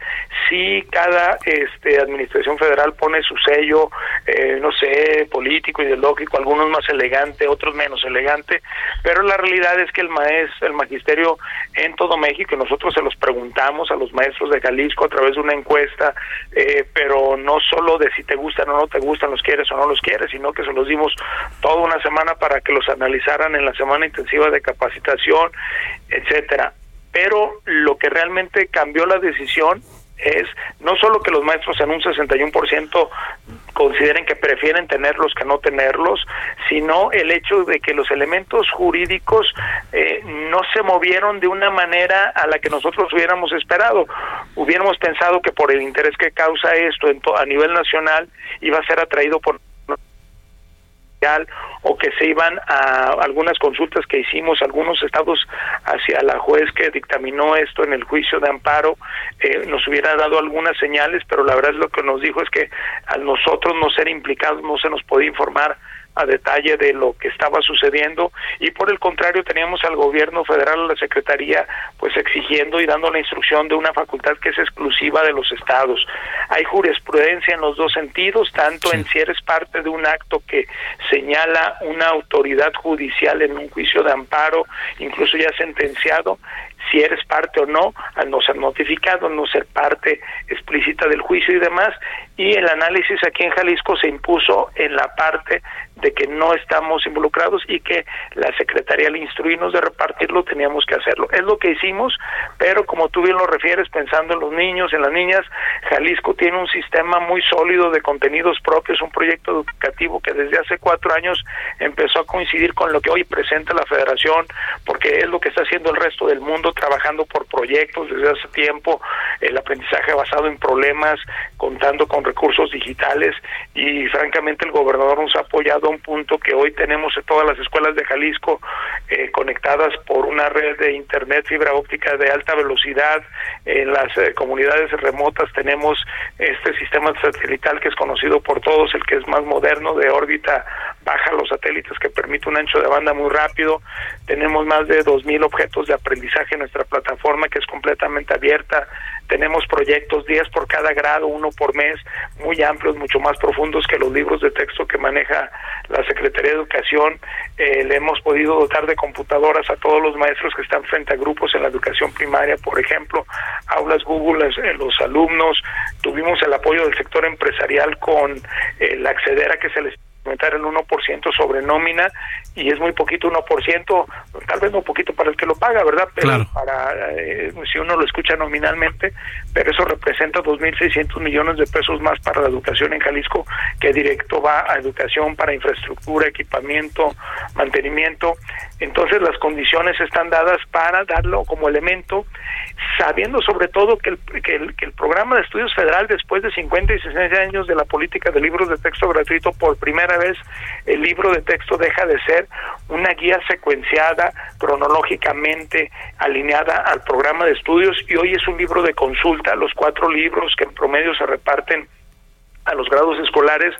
Speaker 16: si cada este, administración federal pone su sello, no sé, político, ideológico, algunos más elegante, otros menos elegante, pero la realidad es que el maestro, el magisterio en todo México, y nosotros se los preguntamos a los maestros de Jalisco a través una encuesta, eh, pero no solo de si te gustan o no te gustan, los quieres o no los quieres, sino que se los dimos toda una semana para que los analizaran en la semana intensiva de capacitación, etcétera. Pero lo que realmente cambió la decisión es no solo que los maestros en un 61% consideren que prefieren tenerlos que no tenerlos, sino el hecho de que los elementos jurídicos eh, no se movieron de una manera a la que nosotros hubiéramos esperado. Hubiéramos pensado que por el interés que causa esto a nivel nacional iba a ser atraído por o que se iban a algunas consultas que hicimos algunos estados hacia la juez que dictaminó esto en el juicio de amparo eh, nos hubiera dado algunas señales pero la verdad es lo que nos dijo es que a nosotros no ser implicados no se nos podía informar a detalle de lo que estaba sucediendo y por el contrario teníamos al gobierno federal, a la secretaría, pues exigiendo y dando la instrucción de una facultad que es exclusiva de los estados. Hay jurisprudencia en los dos sentidos, tanto en si eres parte de un acto que señala una autoridad judicial en un juicio de amparo, incluso ya sentenciado, si eres parte o no, al no ser notificado, no ser parte explícita del juicio y demás, y el análisis aquí en Jalisco se impuso en la parte de que no estamos involucrados y que la Secretaría al instruirnos de repartirlo teníamos que hacerlo. Es lo que hicimos, pero como tú bien lo refieres, pensando en los niños, en las niñas, Jalisco tiene un sistema muy sólido de contenidos propios, un proyecto educativo que desde hace cuatro años empezó a coincidir con lo que hoy presenta la Federación, porque es lo que está haciendo el resto del mundo, trabajando por proyectos desde hace tiempo, el aprendizaje basado en problemas, contando con recursos digitales y francamente el gobernador nos ha apoyado a un punto que hoy tenemos en todas las escuelas de Jalisco eh, conectadas por una red de internet fibra óptica de alta velocidad. En las eh, comunidades remotas tenemos este sistema satelital que es conocido por todos, el que es más moderno de órbita baja los satélites que permite un ancho de banda muy rápido. Tenemos más de 2.000 objetos de aprendizaje en nuestra plataforma que es completamente abierta tenemos proyectos 10 por cada grado, uno por mes, muy amplios, mucho más profundos que los libros de texto que maneja la Secretaría de Educación. Eh, le hemos podido dotar de computadoras a todos los maestros que están frente a grupos en la educación primaria, por ejemplo, aulas Google, los alumnos. Tuvimos el apoyo del sector empresarial con el acceder a que se les aumentar el 1% sobre nómina y es muy poquito 1%, tal vez no poquito para el que lo paga, ¿verdad? Pero para eh, si uno lo escucha nominalmente, pero eso representa 2.600 millones de pesos más para la educación en Jalisco, que directo va a educación para infraestructura, equipamiento, mantenimiento. Entonces las condiciones están dadas para darlo como elemento, sabiendo sobre todo que el, que el, que el programa de estudios federal, después de 50 y 60 años de la política de libros de texto gratuito, por primera vez el libro de texto deja de ser una guía secuenciada cronológicamente alineada al programa de estudios y hoy es un libro de consulta, los cuatro libros que en promedio se reparten a los grados escolares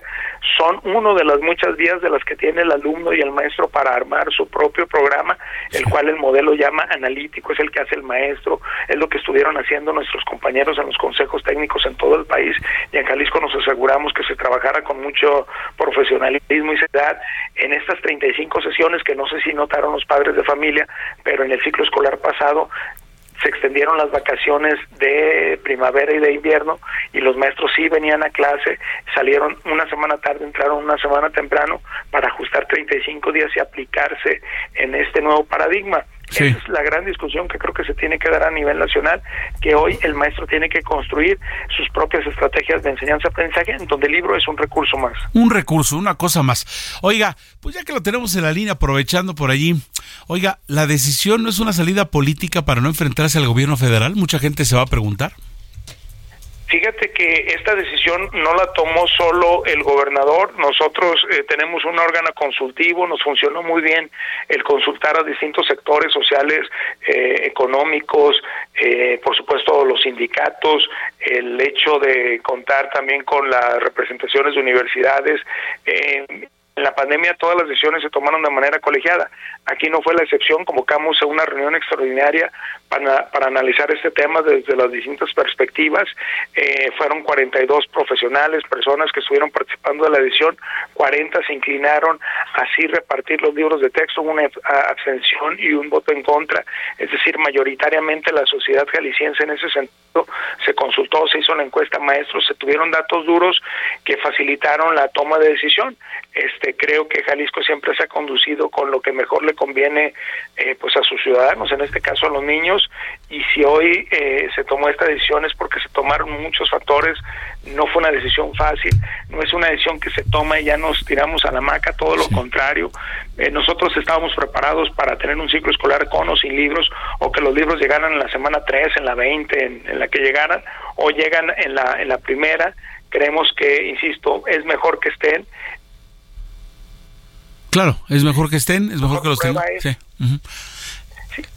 Speaker 16: son uno de las muchas vías de las que tiene el alumno y el maestro para armar su propio programa, el cual el modelo llama analítico, es el que hace el maestro, es lo que estuvieron haciendo nuestros compañeros en los consejos técnicos en todo el país y en Jalisco nos aseguramos que se trabajara con mucho profesionalismo y seriedad en estas 35 sesiones que no sé si notaron los padres de familia, pero en el ciclo escolar pasado se extendieron las vacaciones de primavera y de invierno y los maestros sí venían a clase, salieron una semana tarde, entraron una semana temprano para ajustar 35 días y aplicarse en este nuevo paradigma. Esa es la gran discusión que creo que se tiene que dar a nivel nacional, que hoy el maestro tiene que construir sus propias estrategias de enseñanza-aprendizaje, en donde el libro es un recurso más.
Speaker 2: Un recurso, una cosa más. Oiga, pues ya que lo tenemos en la línea, aprovechando por allí, oiga, ¿la decisión no es una salida política para no enfrentarse al gobierno federal? Mucha gente se va a preguntar.
Speaker 16: Fíjate que esta decisión no la tomó solo el gobernador, nosotros eh, tenemos un órgano consultivo, nos funcionó muy bien el consultar a distintos sectores sociales, eh, económicos, eh, por supuesto los sindicatos, el hecho de contar también con las representaciones de universidades. En la pandemia todas las decisiones se tomaron de manera colegiada. Aquí no fue la excepción, convocamos a una reunión extraordinaria para, analizar este tema desde las distintas perspectivas. Eh, fueron 42 profesionales, personas que estuvieron participando de la edición, 40 se inclinaron así repartir los libros de texto, una abstención y un voto en contra, es decir, mayoritariamente la sociedad jalisciense en ese sentido se consultó, se hizo la encuesta maestros, se tuvieron datos duros que facilitaron la toma de decisión. Este, creo que Jalisco siempre se ha conducido con lo que mejor le conviene eh, pues a sus ciudadanos, en este caso a los niños, y si hoy eh, se tomó esta decisión es porque se tomaron muchos factores, no fue una decisión fácil, no es una decisión que se toma y ya nos tiramos a la maca, todo lo contrario, eh, nosotros estábamos preparados para tener un ciclo escolar con o sin libros, o que los libros llegaran en la semana 3, en la 20, en, en la que llegaran, o llegan en la, en la primera, creemos que, insisto, es mejor que estén
Speaker 2: Claro, es mejor que estén, es mejor que los tengan. Sí.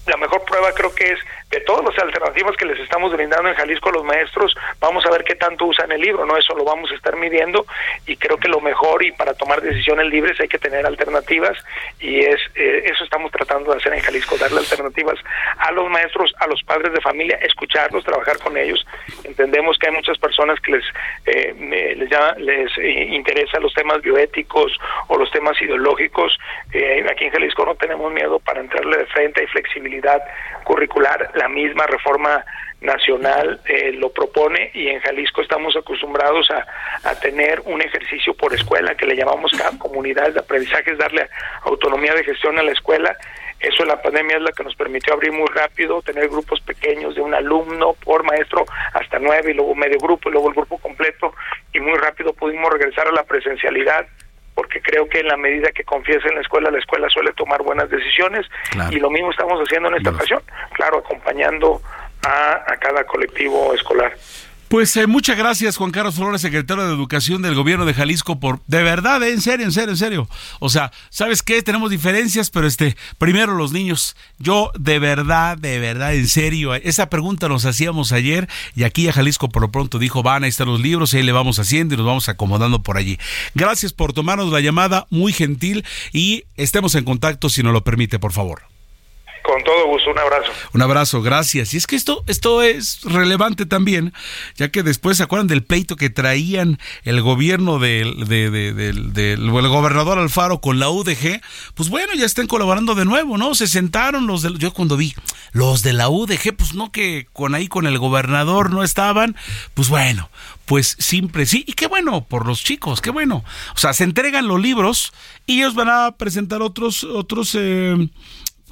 Speaker 16: La mejor prueba creo que es de todas las alternativas que les estamos brindando en Jalisco a los maestros, vamos a ver qué tanto usan el libro, ¿no? Eso lo vamos a estar midiendo y creo que lo mejor y para tomar decisiones libres hay que tener alternativas y es eh, eso estamos tratando de hacer en Jalisco, darle alternativas a los maestros, a los padres de familia, escucharlos, trabajar con ellos. Entendemos que hay muchas personas que les eh, les, ya, les eh, interesa los temas bioéticos o los temas ideológicos. aquí en Jalisco no tenemos miedo para entrarle de frente, hay flexibilidad curricular la misma reforma nacional eh, lo propone y en Jalisco estamos acostumbrados a, a, tener un ejercicio por escuela que le llamamos comunidades de aprendizaje, es darle autonomía de gestión a la escuela. Eso en la pandemia es lo que nos permitió abrir muy rápido, tener grupos pequeños de un alumno por maestro hasta nueve y luego medio grupo y luego el grupo completo y muy rápido pudimos regresar a la presencialidad porque creo que en la medida que confíes en la escuela, la escuela suele tomar buenas decisiones y lo mismo estamos haciendo en esta ocasión, claro, acompañando a, a cada colectivo escolar.
Speaker 2: Pues eh, muchas gracias, Juan Carlos Flores, secretario de Educación del Gobierno de Jalisco, por de verdad, eh, en serio, en serio, en serio. O sea, ¿sabes qué? Tenemos diferencias, pero este, primero los niños. Yo, de verdad, de verdad, en serio, esa pregunta nos hacíamos ayer y aquí a Jalisco por lo pronto dijo, van a estar los libros y ahí le vamos haciendo y nos vamos acomodando por allí. Gracias por tomarnos la llamada, muy gentil y estemos en contacto si nos lo permite, por favor.
Speaker 16: Con todo gusto, un abrazo.
Speaker 2: Un abrazo, gracias. Y es que esto, esto es relevante también, ya que después se acuerdan del pleito que traían el gobierno del, del, gobernador Alfaro con la UDG. Pues bueno, ya están colaborando de nuevo, ¿no? Se sentaron los de, yo cuando vi los de la UDG, pues no que con ahí con el gobernador no estaban, pues bueno, pues siempre sí, y qué bueno por los chicos, qué bueno. O sea, se entregan los libros y ellos van a presentar otros, otros eh,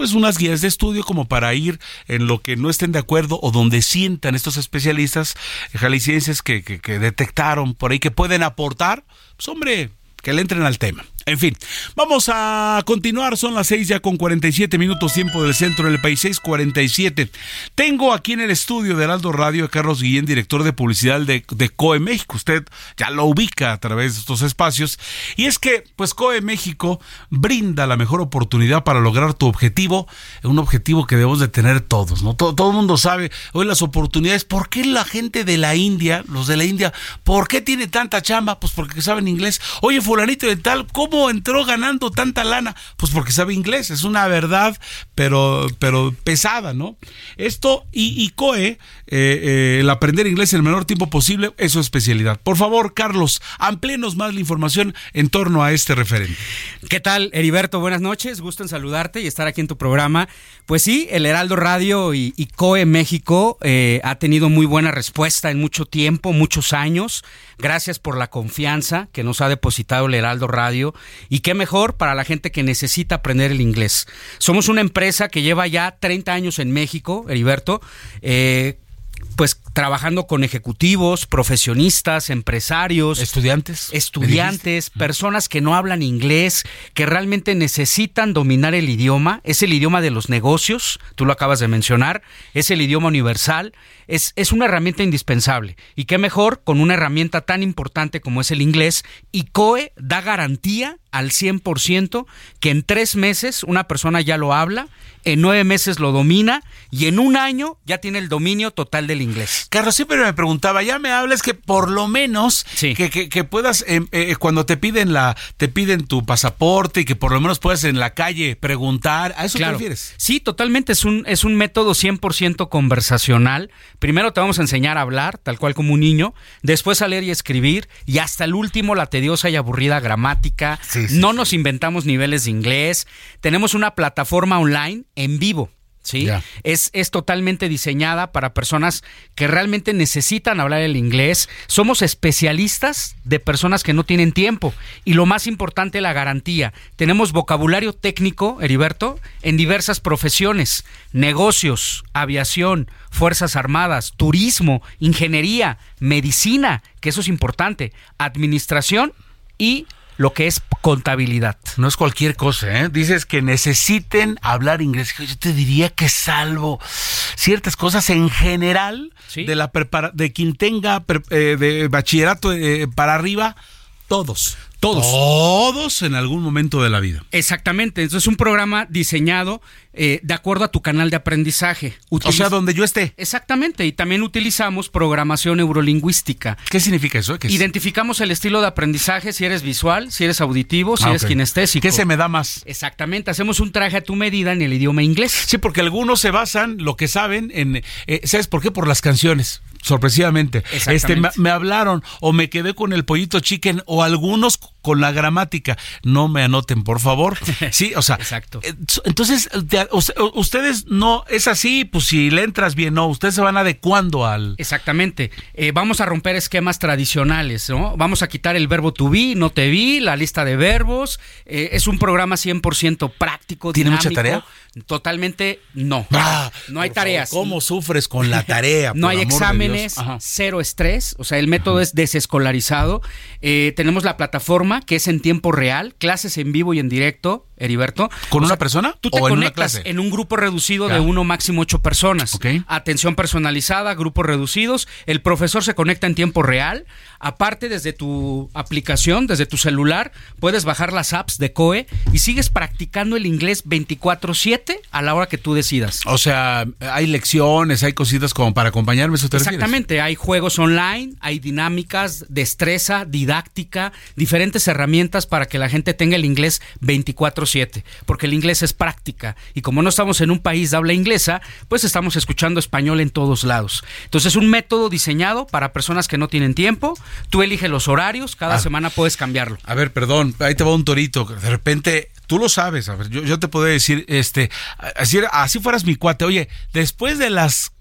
Speaker 2: pues unas guías de estudio como para ir en lo que no estén de acuerdo o donde sientan estos especialistas jaliscienses que, que, que detectaron por ahí que pueden aportar, pues hombre, que le entren al tema. En fin, vamos a continuar. Son las 6 ya con 47 minutos tiempo del centro del país, 6:47. Tengo aquí en el estudio de Heraldo Radio a Carlos Guillén, director de publicidad de, COE México. Usted ya lo ubica a través de estos espacios. Y es que, pues, COE México brinda la mejor oportunidad para lograr tu objetivo, un objetivo que debemos de tener todos, ¿no? Todo, todo el mundo sabe hoy las oportunidades. ¿Por qué la gente de la India, los de la India, por qué tiene tanta chamba? Pues porque saben inglés. Oye, fulanito de tal, ¿cómo ¿Cómo entró ganando tanta lana? Pues porque sabe inglés, es una verdad, pero, pero pesada, ¿no? Esto y, COE, eh, eh, el aprender inglés en el menor tiempo posible, es su especialidad. Por favor, Carlos, amplíenos más la información en torno a este referente.
Speaker 17: ¿Qué tal, Heriberto? Buenas noches, gusto en saludarte y estar aquí en tu programa. Pues sí, el Heraldo Radio y, COE México eh, ha tenido muy buena respuesta en mucho tiempo, muchos años. Gracias por la confianza que nos ha depositado el Heraldo Radio y qué mejor para la gente que necesita aprender el inglés. Somos una empresa que lleva ya 30 años en México, Heriberto. Eh, pues trabajando con ejecutivos, profesionistas, empresarios,
Speaker 2: estudiantes,
Speaker 17: estudiantes, personas que no hablan inglés, que realmente necesitan dominar el idioma, es el idioma de los negocios, tú lo acabas de mencionar, es el idioma universal, es, es una herramienta indispensable. Y qué mejor con una herramienta tan importante como es el inglés, y COE da garantía al 100% que en tres meses una persona ya lo habla, en nueve meses lo domina y en un año ya tiene el dominio total del inglés.
Speaker 2: Carlos, siempre me preguntaba, ya me hablas que por lo menos que, puedas, em, eh, cuando te piden la, te piden tu pasaporte y que por lo menos puedas en la calle preguntar, ¿a eso te refieres?
Speaker 17: Sí, totalmente, es un, es un método 100% conversacional. Primero te vamos a enseñar a hablar, tal cual como un niño, después a leer y escribir y hasta el último la tediosa y aburrida gramática. No nos inventamos niveles de inglés, tenemos una plataforma online en vivo. ¿sí? Es, es totalmente diseñada para personas que realmente necesitan hablar el inglés. Somos especialistas de personas que no tienen tiempo. Y lo más importante, la garantía. Tenemos vocabulario técnico, Heriberto, en diversas profesiones, negocios, aviación, Fuerzas Armadas, turismo, ingeniería, medicina, que eso es importante, administración y lo que es contabilidad.
Speaker 2: No es cualquier cosa, ¿eh? Dices que necesiten hablar inglés. Yo te diría que salvo ciertas cosas en general de la de quien tenga eh, de bachillerato eh, para arriba, todos. Todos. Todos en algún momento de la vida.
Speaker 17: Exactamente. Entonces es un programa diseñado eh, de acuerdo a tu canal de aprendizaje.
Speaker 2: o sea, donde yo esté.
Speaker 17: Exactamente. Y también utilizamos programación neurolingüística.
Speaker 2: ¿Qué significa eso?
Speaker 17: Identificamos el estilo de aprendizaje, si eres visual, si eres auditivo, si ah, eres kinestésico.
Speaker 2: ¿Qué se me da más?
Speaker 17: Exactamente. Hacemos un traje a tu medida en el idioma inglés.
Speaker 2: Sí, porque algunos se basan, lo que saben, en... Eh, ¿Sabes por qué? Por las canciones sorpresivamente. Este, me, hablaron o me quedé con el pollito chicken o algunos con la gramática. No me anoten, por favor. Sí, o sea.
Speaker 17: Exacto.
Speaker 2: Eh, entonces, ustedes no, es así, pues si le entras bien, no, ustedes se van adecuando al...
Speaker 17: Exactamente. Eh, vamos a romper esquemas tradicionales, ¿no? Vamos a quitar el verbo to be, no te vi, la lista de verbos. Eh, es un programa 100% práctico.
Speaker 2: ¿Tiene mucha tarea?
Speaker 17: Totalmente no.
Speaker 2: Ah,
Speaker 17: no hay tareas.
Speaker 2: ¿Cómo sufres con la tarea?
Speaker 17: no hay exámenes, cero estrés, o sea, el método es desescolarizado. tenemos la plataforma que es en tiempo real, clases en vivo y en directo, Heriberto.
Speaker 2: ¿Con una persona?
Speaker 17: Tú te conectas en, un grupo reducido de uno, máximo ocho personas. Atención personalizada, grupos reducidos. El profesor se conecta en tiempo real. Aparte, desde tu aplicación, desde tu celular, puedes bajar las apps de COE y sigues practicando el inglés 24-7 a la hora que tú decidas.
Speaker 2: O sea, hay lecciones, hay cositas como para acompañarme. ¿eso
Speaker 17: Exactamente, hay juegos online, hay dinámicas, destreza, didáctica, diferentes herramientas para que la gente tenga el inglés 24 porque el inglés es práctica y como no estamos en un país de habla inglesa, pues estamos escuchando español en todos lados. Entonces es un método diseñado para personas que no tienen tiempo, tú eliges los horarios, cada ah. semana puedes cambiarlo.
Speaker 2: A ver, perdón, ahí te va un torito, de repente tú lo sabes, a ver, yo, te puedo decir, este, así, así fueras mi cuate, oye, después de las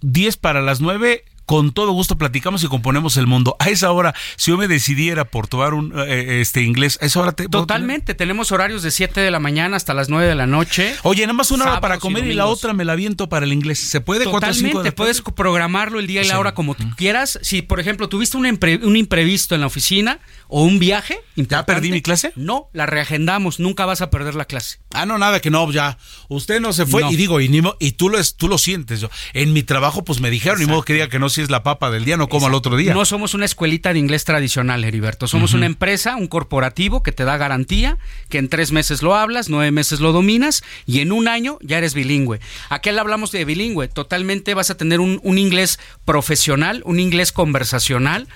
Speaker 2: 10 para las 9 con todo gusto platicamos y componemos el mundo. A esa hora, si yo me decidiera por tomar un eh, este inglés, a esa hora te
Speaker 17: Totalmente, tenemos horarios de 7 de la mañana hasta las 9 de la noche.
Speaker 2: Oye, nada más una hora para comer y, la otra me la viento para el inglés. ¿Se puede?
Speaker 17: Totalmente, puedes programarlo el día y la hora como tú quieras. Si, por ejemplo, tuviste un, un imprevisto en la oficina o un viaje.
Speaker 2: ¿Ya perdí mi clase?
Speaker 17: No, la reagendamos. Nunca vas a perder la clase.
Speaker 2: Ah, no, nada, que no, ya. Usted no se fue. Y digo, y, y tú, lo, tú lo sientes. Yo, en mi trabajo, pues me dijeron, ni modo que diga que no, si es la papa del día, no como al otro día.
Speaker 17: No somos una escuelita de inglés tradicional, Heriberto. Somos una empresa, un corporativo que te da garantía, que en tres meses lo hablas, nueve meses lo dominas y en un año ya eres bilingüe. Aquí hablamos de bilingüe. Totalmente vas a tener un, un inglés profesional, un inglés conversacional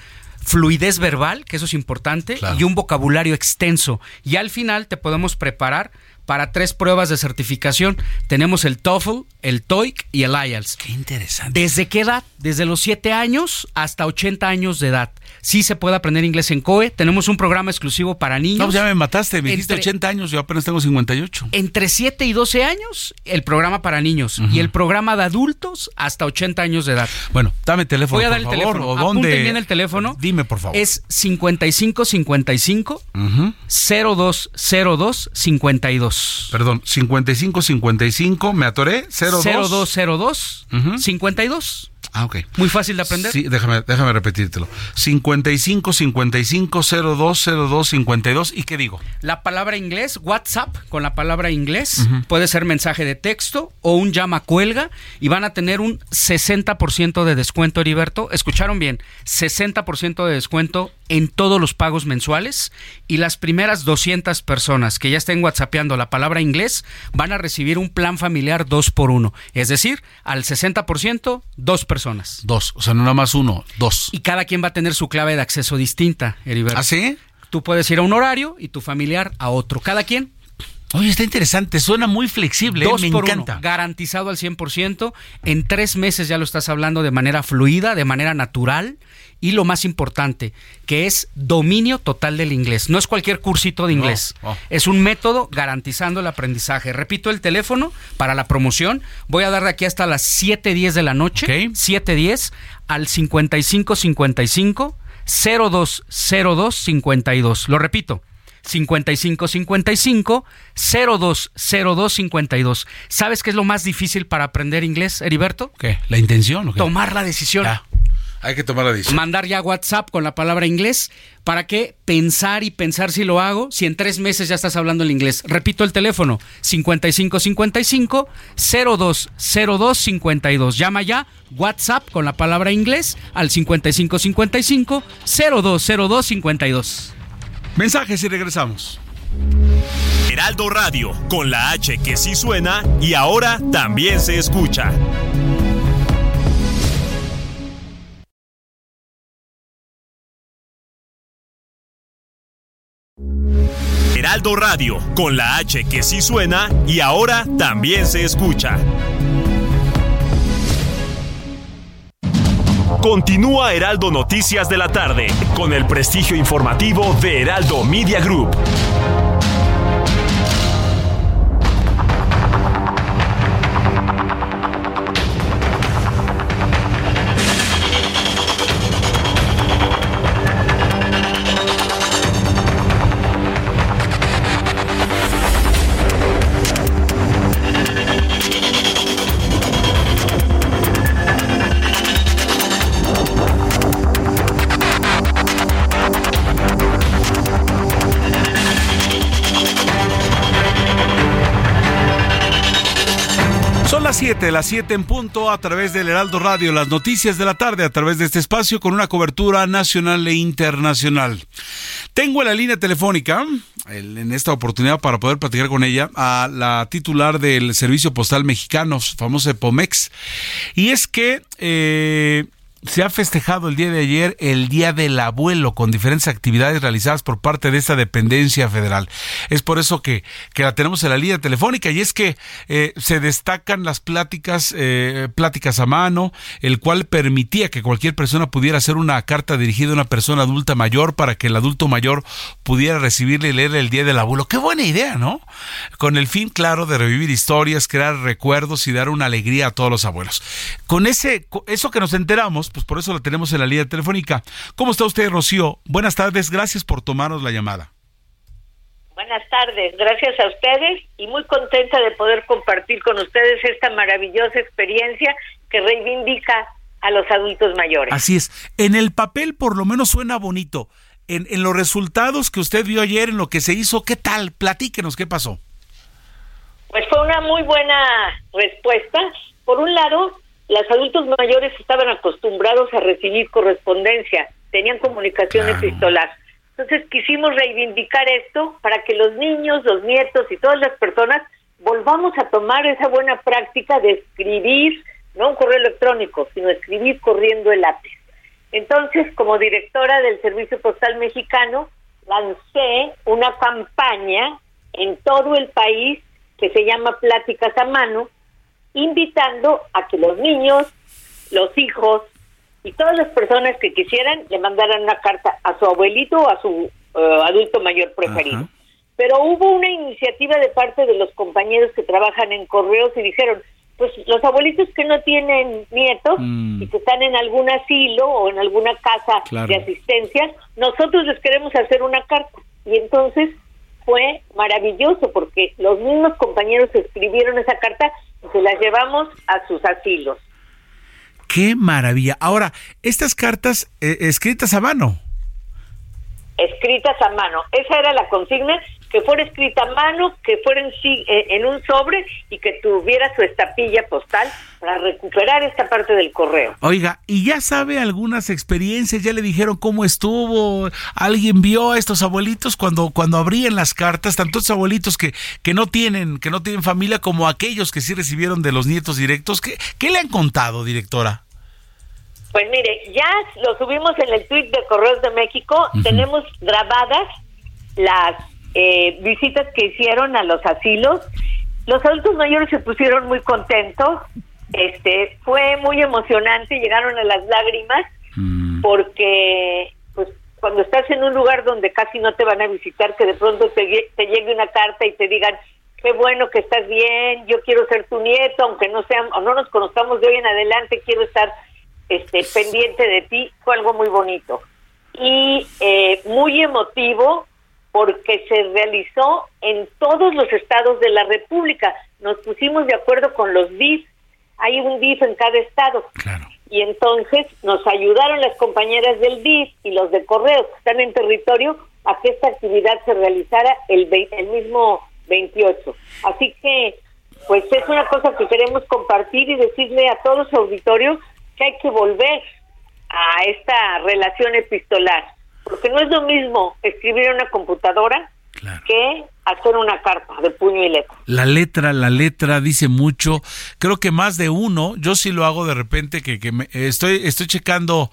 Speaker 17: fluidez verbal, que eso es importante, y un vocabulario extenso. Y al final te podemos preparar para tres pruebas de certificación. Tenemos el TOEFL, el TOEIC y el IELTS.
Speaker 2: Qué interesante.
Speaker 17: ¿Desde qué edad? Desde los 7 años hasta 80 años de edad. Sí se puede aprender inglés en COE. Tenemos un programa exclusivo para niños.
Speaker 2: No, ya me mataste. Me dijiste 80 años, yo apenas tengo 58.
Speaker 17: Entre 7 y 12 años, el programa para niños. Y el programa de adultos hasta 80 años de edad.
Speaker 2: Bueno, dame el teléfono,
Speaker 17: Voy a dar el teléfono. ¿O dónde? bien el teléfono.
Speaker 2: Dime, por favor.
Speaker 17: Es 5555 uh 0202 52.
Speaker 2: Perdón, 5555, me atoré, 02.
Speaker 17: 0202 52.
Speaker 2: Ah, ok.
Speaker 17: Muy fácil de aprender.
Speaker 2: Sí, déjame, déjame repetírtelo. 55 55 02 02 52. ¿Y qué digo?
Speaker 17: La palabra inglés, WhatsApp, con la palabra inglés, puede ser mensaje de texto o un llama cuelga y van a tener un 60% de descuento, Heriberto. ¿Escucharon bien? 60% de descuento en todos los pagos mensuales y las primeras 200 personas que ya estén whatsappeando la palabra inglés van a recibir un plan familiar 2 por 1, es decir, al 60% dos personas.
Speaker 2: Dos, o sea, no nada más uno, dos.
Speaker 17: Y cada quien va a tener su clave de acceso distinta, Heriberto.
Speaker 2: ¿Ah, sí?
Speaker 17: Tú puedes ir a un horario y tu familiar a otro. Cada quien
Speaker 2: Oye, está interesante, suena muy flexible, ¿eh? me encanta.
Speaker 17: garantizado al 100%, en tres meses ya lo estás hablando de manera fluida, de manera natural y lo más importante, que es dominio total del inglés. No es cualquier cursito de inglés, es un método garantizando el aprendizaje. Repito el teléfono para la promoción, voy a dar de aquí hasta las 7.10 de la noche, 7.10 al 5555 020252. Lo repito, 5555 020252. ¿Sabes qué es lo más difícil para aprender inglés, Heriberto?
Speaker 2: ¿Qué? ¿La intención? ¿o qué?
Speaker 17: Tomar la decisión.
Speaker 2: Hay que tomar la decisión.
Speaker 17: Mandar ya WhatsApp con la palabra inglés. ¿Para qué? Pensar y pensar si lo hago, si en tres meses ya estás hablando el inglés. Repito el teléfono, 5555 020252. Llama ya, WhatsApp con la palabra inglés al 5555 020252.
Speaker 2: Mensajes y regresamos.
Speaker 1: Heraldo Radio, con la H que sí suena y ahora también se escucha. Heraldo Radio, con la H que sí suena y ahora también se escucha. Continúa Heraldo Noticias de la tarde con el prestigio informativo de Heraldo Media Group.
Speaker 2: 7, las 7 en punto a través del Heraldo Radio, las noticias de la tarde a través de este espacio con una cobertura nacional e internacional. Tengo en la línea telefónica, en esta oportunidad para poder platicar con ella, a la titular del Servicio Postal Mexicano, famoso Pomex. Y es que... Eh, se ha festejado el día de ayer el Día del Abuelo con diferentes actividades realizadas por parte de esta dependencia federal. Es por eso que, que la tenemos en la línea telefónica y es que eh, se destacan las pláticas, eh, pláticas a mano, el cual permitía que cualquier persona pudiera hacer una carta dirigida a una persona adulta mayor para que el adulto mayor pudiera recibirle y leer el Día del Abuelo. Qué buena idea, ¿no? Con el fin, claro, de revivir historias, crear recuerdos y dar una alegría a todos los abuelos. Con ese, eso que nos enteramos, pues por eso la tenemos en la línea telefónica. ¿Cómo está usted, Rocío? Buenas tardes, gracias por tomarnos la llamada.
Speaker 18: Buenas tardes, gracias a ustedes y muy contenta de poder compartir con ustedes esta maravillosa experiencia que reivindica a los adultos mayores.
Speaker 2: Así es, en el papel por lo menos suena bonito. En, en los resultados que usted vio ayer, en lo que se hizo, ¿qué tal? Platíquenos, ¿qué pasó?
Speaker 18: Pues fue una muy buena respuesta. Por un lado, los adultos mayores estaban acostumbrados a recibir correspondencia, tenían comunicación epistolar. Entonces quisimos reivindicar esto para que los niños, los nietos y todas las personas volvamos a tomar esa buena práctica de escribir, no un correo electrónico, sino escribir corriendo el lápiz. Entonces, como directora del Servicio Postal Mexicano, lancé una campaña en todo el país que se llama Pláticas a Mano, invitando a que los niños, los hijos, y todas las personas que quisieran le mandaran una carta a su abuelito o a su eh, adulto mayor preferido. Pero hubo una iniciativa de parte de los compañeros que trabajan en correos y dijeron, pues los abuelitos que no tienen nietos
Speaker 2: Mm.
Speaker 18: y que están en algún asilo o en alguna casa
Speaker 2: Claro.
Speaker 18: de asistencia, nosotros les queremos hacer una carta. Y entonces fue maravilloso porque los mismos compañeros escribieron esa carta se las llevamos a sus asilos.
Speaker 2: ¡Qué maravilla! Ahora, estas cartas eh, escritas a mano.
Speaker 18: escritas a mano. Esa era la consigna, que fuera escrita a mano, que fuera en, sí- eh, en un sobre y que tuviera su estampilla postal para recuperar esta parte del correo.
Speaker 2: Oiga, ¿y ya sabe algunas experiencias? ¿Ya le dijeron cómo estuvo? ¿Alguien vio a estos abuelitos cuando, cuando abrían las cartas? Tantos abuelitos que, que no tienen, que no tienen familia como aquellos que sí recibieron de los nietos directos. ¿Qué, qué le han contado, directora?
Speaker 18: Pues mire, ya lo subimos en el tweet de Correos de México, tenemos grabadas las eh, visitas que hicieron a los asilos. Los adultos mayores se pusieron muy contentos, este, fue muy emocionante, llegaron a las lágrimas porque pues cuando estás en un lugar donde casi no te van a visitar, que de pronto te llegue una carta y te digan qué bueno que estás bien, yo quiero ser tu nieto, aunque no sean o no nos conozcamos de hoy en adelante, quiero estar este pendiente de ti, fue algo muy bonito y eh, muy emotivo porque se realizó en todos los estados de la República. Nos pusimos de acuerdo con los DIF, hay un DIF en cada estado. Y entonces nos ayudaron las compañeras del DIF y los de correos que están en territorio a que esta actividad se realizara el, el mismo 28. Así que, pues es una cosa que queremos compartir y decirle a todo su auditorio que hay que volver a esta relación epistolar, porque no es lo mismo escribir en una computadora que hacer una carta de puño y letra.
Speaker 2: La letra, la letra dice mucho. Creo que más de uno, yo sí lo hago de repente que, que me- estoy, estoy checando,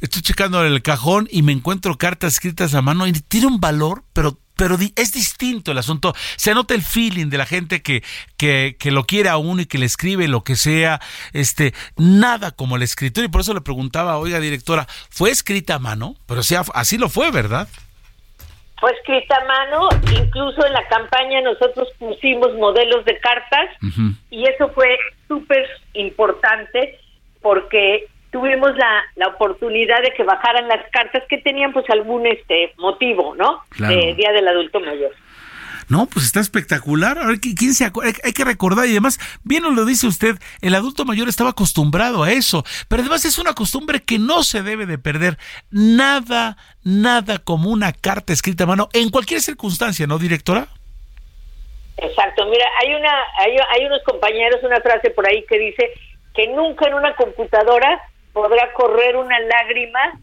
Speaker 2: estoy checando el cajón y me encuentro cartas escritas a mano y tiene un valor, pero pero di- es distinto el asunto. Se nota el feeling de la gente que, que, que lo quiere a uno y que le escribe lo que sea. Este, nada como la escritura. Y por eso le preguntaba, oiga, directora, ¿fue escrita a mano? Pero sí, así lo fue, ¿verdad?
Speaker 18: Fue escrita a mano, incluso en la campaña nosotros pusimos modelos de cartas y eso fue súper importante porque tuvimos la, la oportunidad de que bajaran las cartas que tenían pues algún este motivo, ¿no?
Speaker 2: Claro.
Speaker 18: De Día del Adulto Mayor.
Speaker 2: No, pues está espectacular. A ver, ¿qui- ¿quién se acuerda? Hay, hay que recordar, y además, bien nos lo dice usted, el adulto mayor estaba acostumbrado a eso, pero además es una costumbre que no se debe de perder. Nada, nada como una carta escrita a mano, en cualquier circunstancia, ¿no, directora?
Speaker 18: Exacto, mira, hay una hay, hay unos compañeros, una frase por ahí que dice que nunca en una computadora podrá correr una lágrima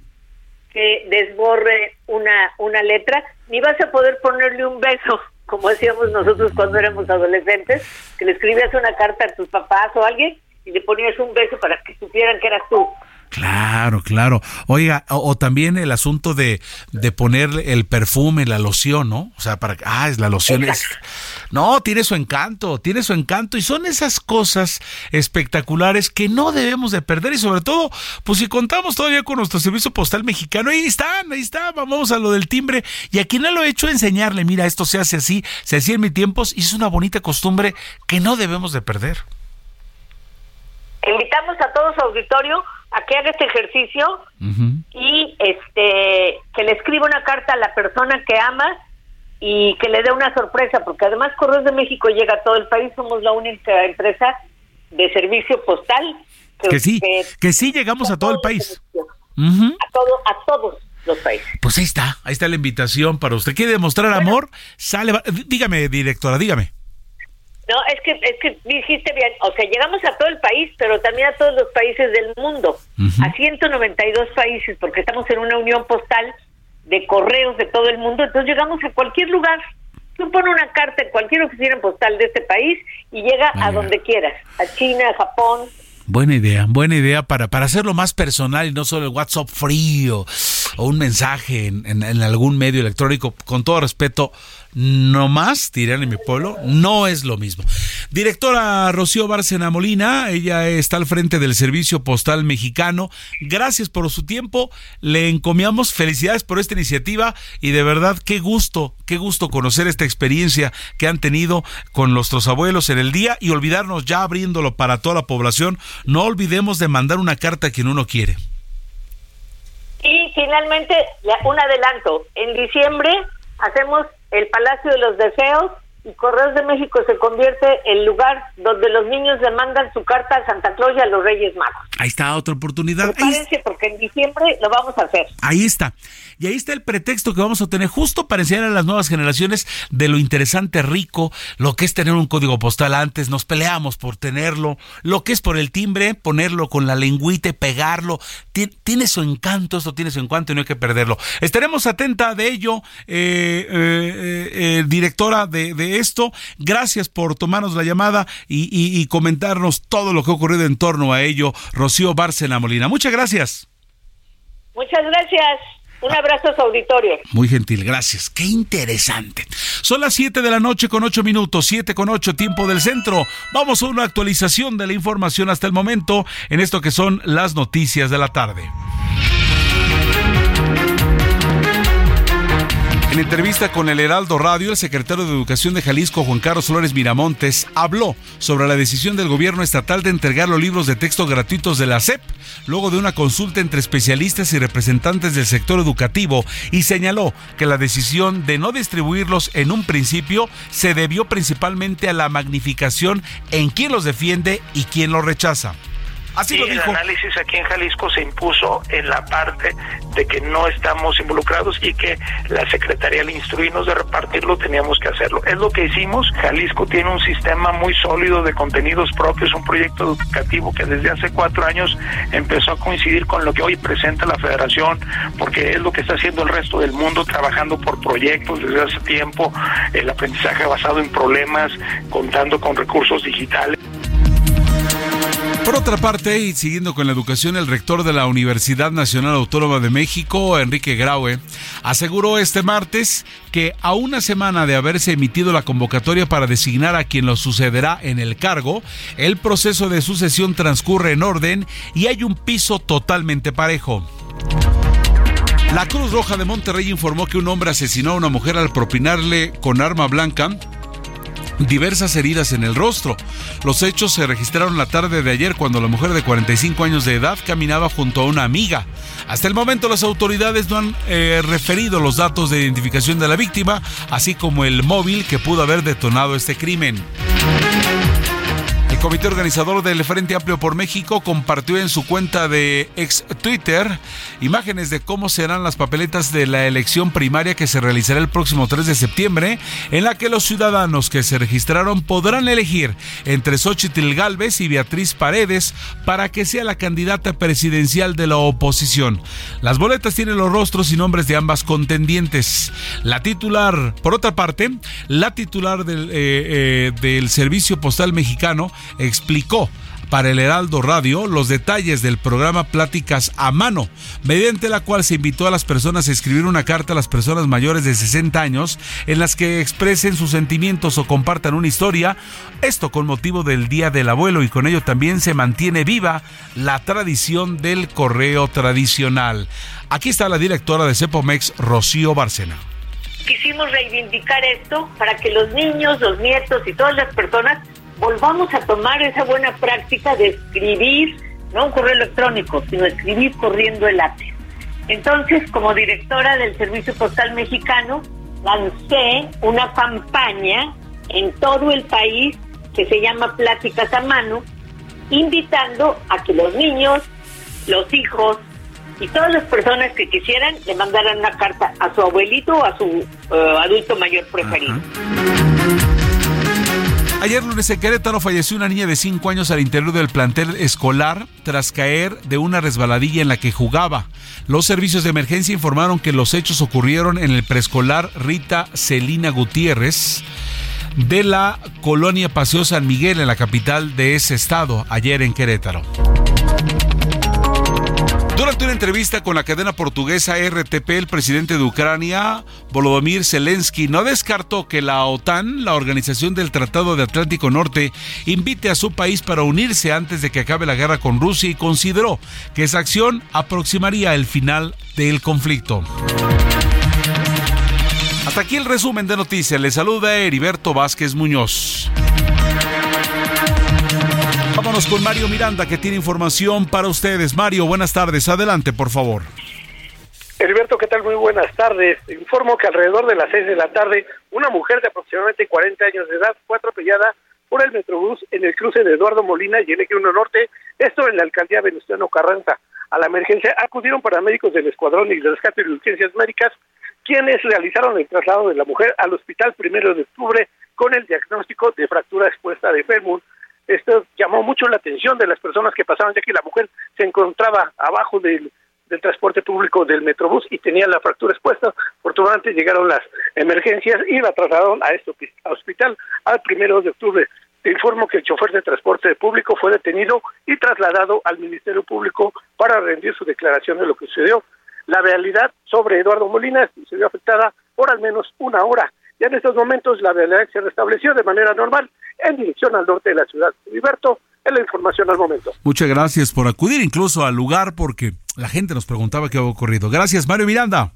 Speaker 18: que desborre una una letra, ni vas a poder ponerle un beso, como hacíamos nosotros cuando éramos adolescentes, que le escribías una carta a tus papás o a alguien y le ponías un beso para que supieran que eras tú.
Speaker 2: Claro, claro. Oiga, o, o también el asunto de, de poner el perfume, la loción, ¿no? O sea, para que, ah, es la loción es... No, tiene su encanto, tiene su encanto y son esas cosas espectaculares que no debemos de perder y sobre todo, pues si contamos todavía con nuestro servicio postal mexicano, ahí están, ahí está, vamos a lo del timbre y a quien no lo he hecho enseñarle, mira, esto se hace así, se hacía en mis tiempos y es una bonita costumbre que no debemos de perder.
Speaker 18: Invitamos a todo su auditorio a que haga este ejercicio y este que le escriba una carta a la persona que ama y que le dé una sorpresa, porque además Correos de México llega a todo el país, somos la única empresa de servicio postal
Speaker 2: que, sí, que, sí llegamos a todo el país.
Speaker 18: A todo, a todos los países.
Speaker 2: Pues ahí está, ahí está la invitación para usted. ¿Quiere demostrar amor? Sale, dígame, directora, dígame.
Speaker 18: No, es que, es que dijiste bien, o sea, llegamos a todo el país, pero también a todos los países del mundo, a 192 países, porque estamos en una unión postal de correos de todo el mundo, entonces llegamos a cualquier lugar. Tú pones una carta en cualquier oficina postal de este país y llega a donde quieras, a China, a Japón,
Speaker 2: Buena idea, buena idea para, para hacerlo más personal y no solo el WhatsApp frío o un mensaje en, en, en algún medio electrónico. Con todo respeto, no más, dirán en mi pueblo, no es lo mismo. Directora Rocío Bárcena Molina, ella está al frente del Servicio Postal Mexicano. Gracias por su tiempo, le encomiamos felicidades por esta iniciativa y de verdad qué gusto, qué gusto conocer esta experiencia que han tenido con nuestros abuelos en el día y olvidarnos ya abriéndolo para toda la población, no olvidemos de mandar una carta a quien uno quiere.
Speaker 18: Y finalmente, un adelanto, en diciembre hacemos el Palacio de los Deseos Correos de México se convierte en lugar donde los niños le mandan su carta a Santa Claus y a los Reyes Magos.
Speaker 2: Ahí está otra oportunidad.
Speaker 18: Prepárense porque en diciembre lo vamos a hacer.
Speaker 2: Ahí está. Y ahí está el pretexto que vamos a tener justo para enseñar a las nuevas generaciones de lo interesante, rico, lo que es tener un código postal antes, nos peleamos por tenerlo, lo que es por el timbre, ponerlo con la lengüita y pegarlo. Tiene su encanto, esto tiene su encanto y no hay que perderlo. Estaremos atenta de ello, eh, eh, eh, directora de, de, esto. Gracias por tomarnos la llamada y, y, y comentarnos todo lo que ha ocurrido en torno a ello, Rocío Bárcena Molina. Muchas gracias.
Speaker 18: Muchas gracias. Un abrazo a su auditorio.
Speaker 2: Muy gentil, gracias. Qué interesante. Son las 7 de la noche con 8 minutos, 7 con 8 tiempo del centro. Vamos a una actualización de la información hasta el momento en esto que son las noticias de la tarde. En entrevista con el Heraldo Radio, el secretario de Educación de Jalisco, Juan Carlos Flores Miramontes, habló sobre la decisión del gobierno estatal de entregar los libros de texto gratuitos de la SEP, luego de una consulta entre especialistas y representantes del sector educativo, y señaló que la decisión de no distribuirlos en un principio se debió principalmente a la magnificación en quién los defiende y quién los rechaza. Así
Speaker 16: y
Speaker 2: lo dijo.
Speaker 16: el análisis aquí en Jalisco se impuso en la parte de que no estamos involucrados y que la Secretaría al instruirnos de repartirlo teníamos que hacerlo. Es lo que hicimos. Jalisco tiene un sistema muy sólido de contenidos propios, un proyecto educativo que desde hace cuatro años empezó a coincidir con lo que hoy presenta la Federación, porque es lo que está haciendo el resto del mundo, trabajando por proyectos desde hace tiempo, el aprendizaje basado en problemas, contando con recursos digitales.
Speaker 2: Por otra parte, y siguiendo con la educación, el rector de la Universidad Nacional Autónoma de México, Enrique Graue, aseguró este martes que a una semana de haberse emitido la convocatoria para designar a quien lo sucederá en el cargo, el proceso de sucesión transcurre en orden y hay un piso totalmente parejo. La Cruz Roja de Monterrey informó que un hombre asesinó a una mujer al propinarle con arma blanca diversas heridas en el rostro. Los hechos se registraron la tarde de ayer cuando la mujer de 45 años de edad caminaba junto a una amiga. Hasta el momento las autoridades no han eh, referido los datos de identificación de la víctima, así como el móvil que pudo haber detonado este crimen. El comité organizador del Frente Amplio por México compartió en su cuenta de ex Twitter imágenes de cómo serán las papeletas de la elección primaria que se realizará el próximo 3 de septiembre, en la que los ciudadanos que se registraron podrán elegir entre Xochitl Galvez y Beatriz Paredes para que sea la candidata presidencial de la oposición. Las boletas tienen los rostros y nombres de ambas contendientes. La titular, por otra parte, la titular del, eh, eh, del Servicio Postal Mexicano explicó para el Heraldo Radio los detalles del programa Pláticas a Mano, mediante la cual se invitó a las personas a escribir una carta a las personas mayores de 60 años en las que expresen sus sentimientos o compartan una historia, esto con motivo del Día del Abuelo y con ello también se mantiene viva la tradición del correo tradicional. Aquí está la directora de Cepomex, Rocío Bárcena
Speaker 18: quisimos reivindicar esto para que los niños, los nietos y todas las personas volvamos a tomar esa buena práctica de escribir, no un correo electrónico, sino escribir corriendo el lápiz. Entonces, como directora del Servicio Postal Mexicano, lancé una campaña en todo el país que se llama Pláticas a Mano, invitando a que los niños, los hijos y todas las personas que quisieran le mandaran una carta a su abuelito o a su eh, adulto mayor preferido.
Speaker 2: Ayer lunes en Querétaro falleció una niña de 5 años al interior del plantel escolar tras caer de una resbaladilla en la que jugaba. Los servicios de emergencia informaron que los hechos ocurrieron en el preescolar Rita Celina Gutiérrez de la colonia Paseo San Miguel en la capital de ese estado, ayer en Querétaro. Durante una entrevista con la cadena portuguesa RTP, el presidente de Ucrania, Volodymyr Zelensky, no descartó que la OTAN, la Organización del Tratado de Atlántico Norte, invite a su país para unirse antes de que acabe la guerra con Rusia y consideró que esa acción aproximaría el final del conflicto. Hasta aquí el resumen de noticias. Le saluda Heriberto Vázquez Muñoz. Con Mario Miranda que tiene información para ustedes. Mario, buenas tardes. Adelante, por favor.
Speaker 10: Heriberto, ¿qué tal? Muy buenas tardes. Informo que alrededor de las seis de la tarde, una mujer de aproximadamente 40 años de edad fue atropellada por el Metrobús en el cruce de Eduardo Molina y el Eje 1 Norte, esto en la alcaldía Venustiano Carranza. A la emergencia acudieron paramédicos del Escuadrón y de Rescate y Urgencias Médicas, quienes realizaron el traslado de la mujer al hospital primero de octubre con el diagnóstico de fractura expuesta de fémur. Esto llamó mucho la atención de las personas que pasaban, ya que la mujer se encontraba abajo del, del transporte público del Metrobús y tenía la fractura expuesta. Afortunadamente llegaron las emergencias y la trasladaron a este hospital al primero de octubre. Te informo que el chofer de transporte público fue detenido y trasladado al Ministerio Público para rendir su declaración de lo que sucedió. La realidad sobre Eduardo Molina se vio afectada por al menos una hora. Ya en estos momentos la realidad se restableció de manera normal en dirección al norte de la ciudad. Liberto, es la información al momento.
Speaker 2: Muchas gracias por acudir incluso al lugar porque la gente nos preguntaba qué había ocurrido. Gracias, Mario Miranda.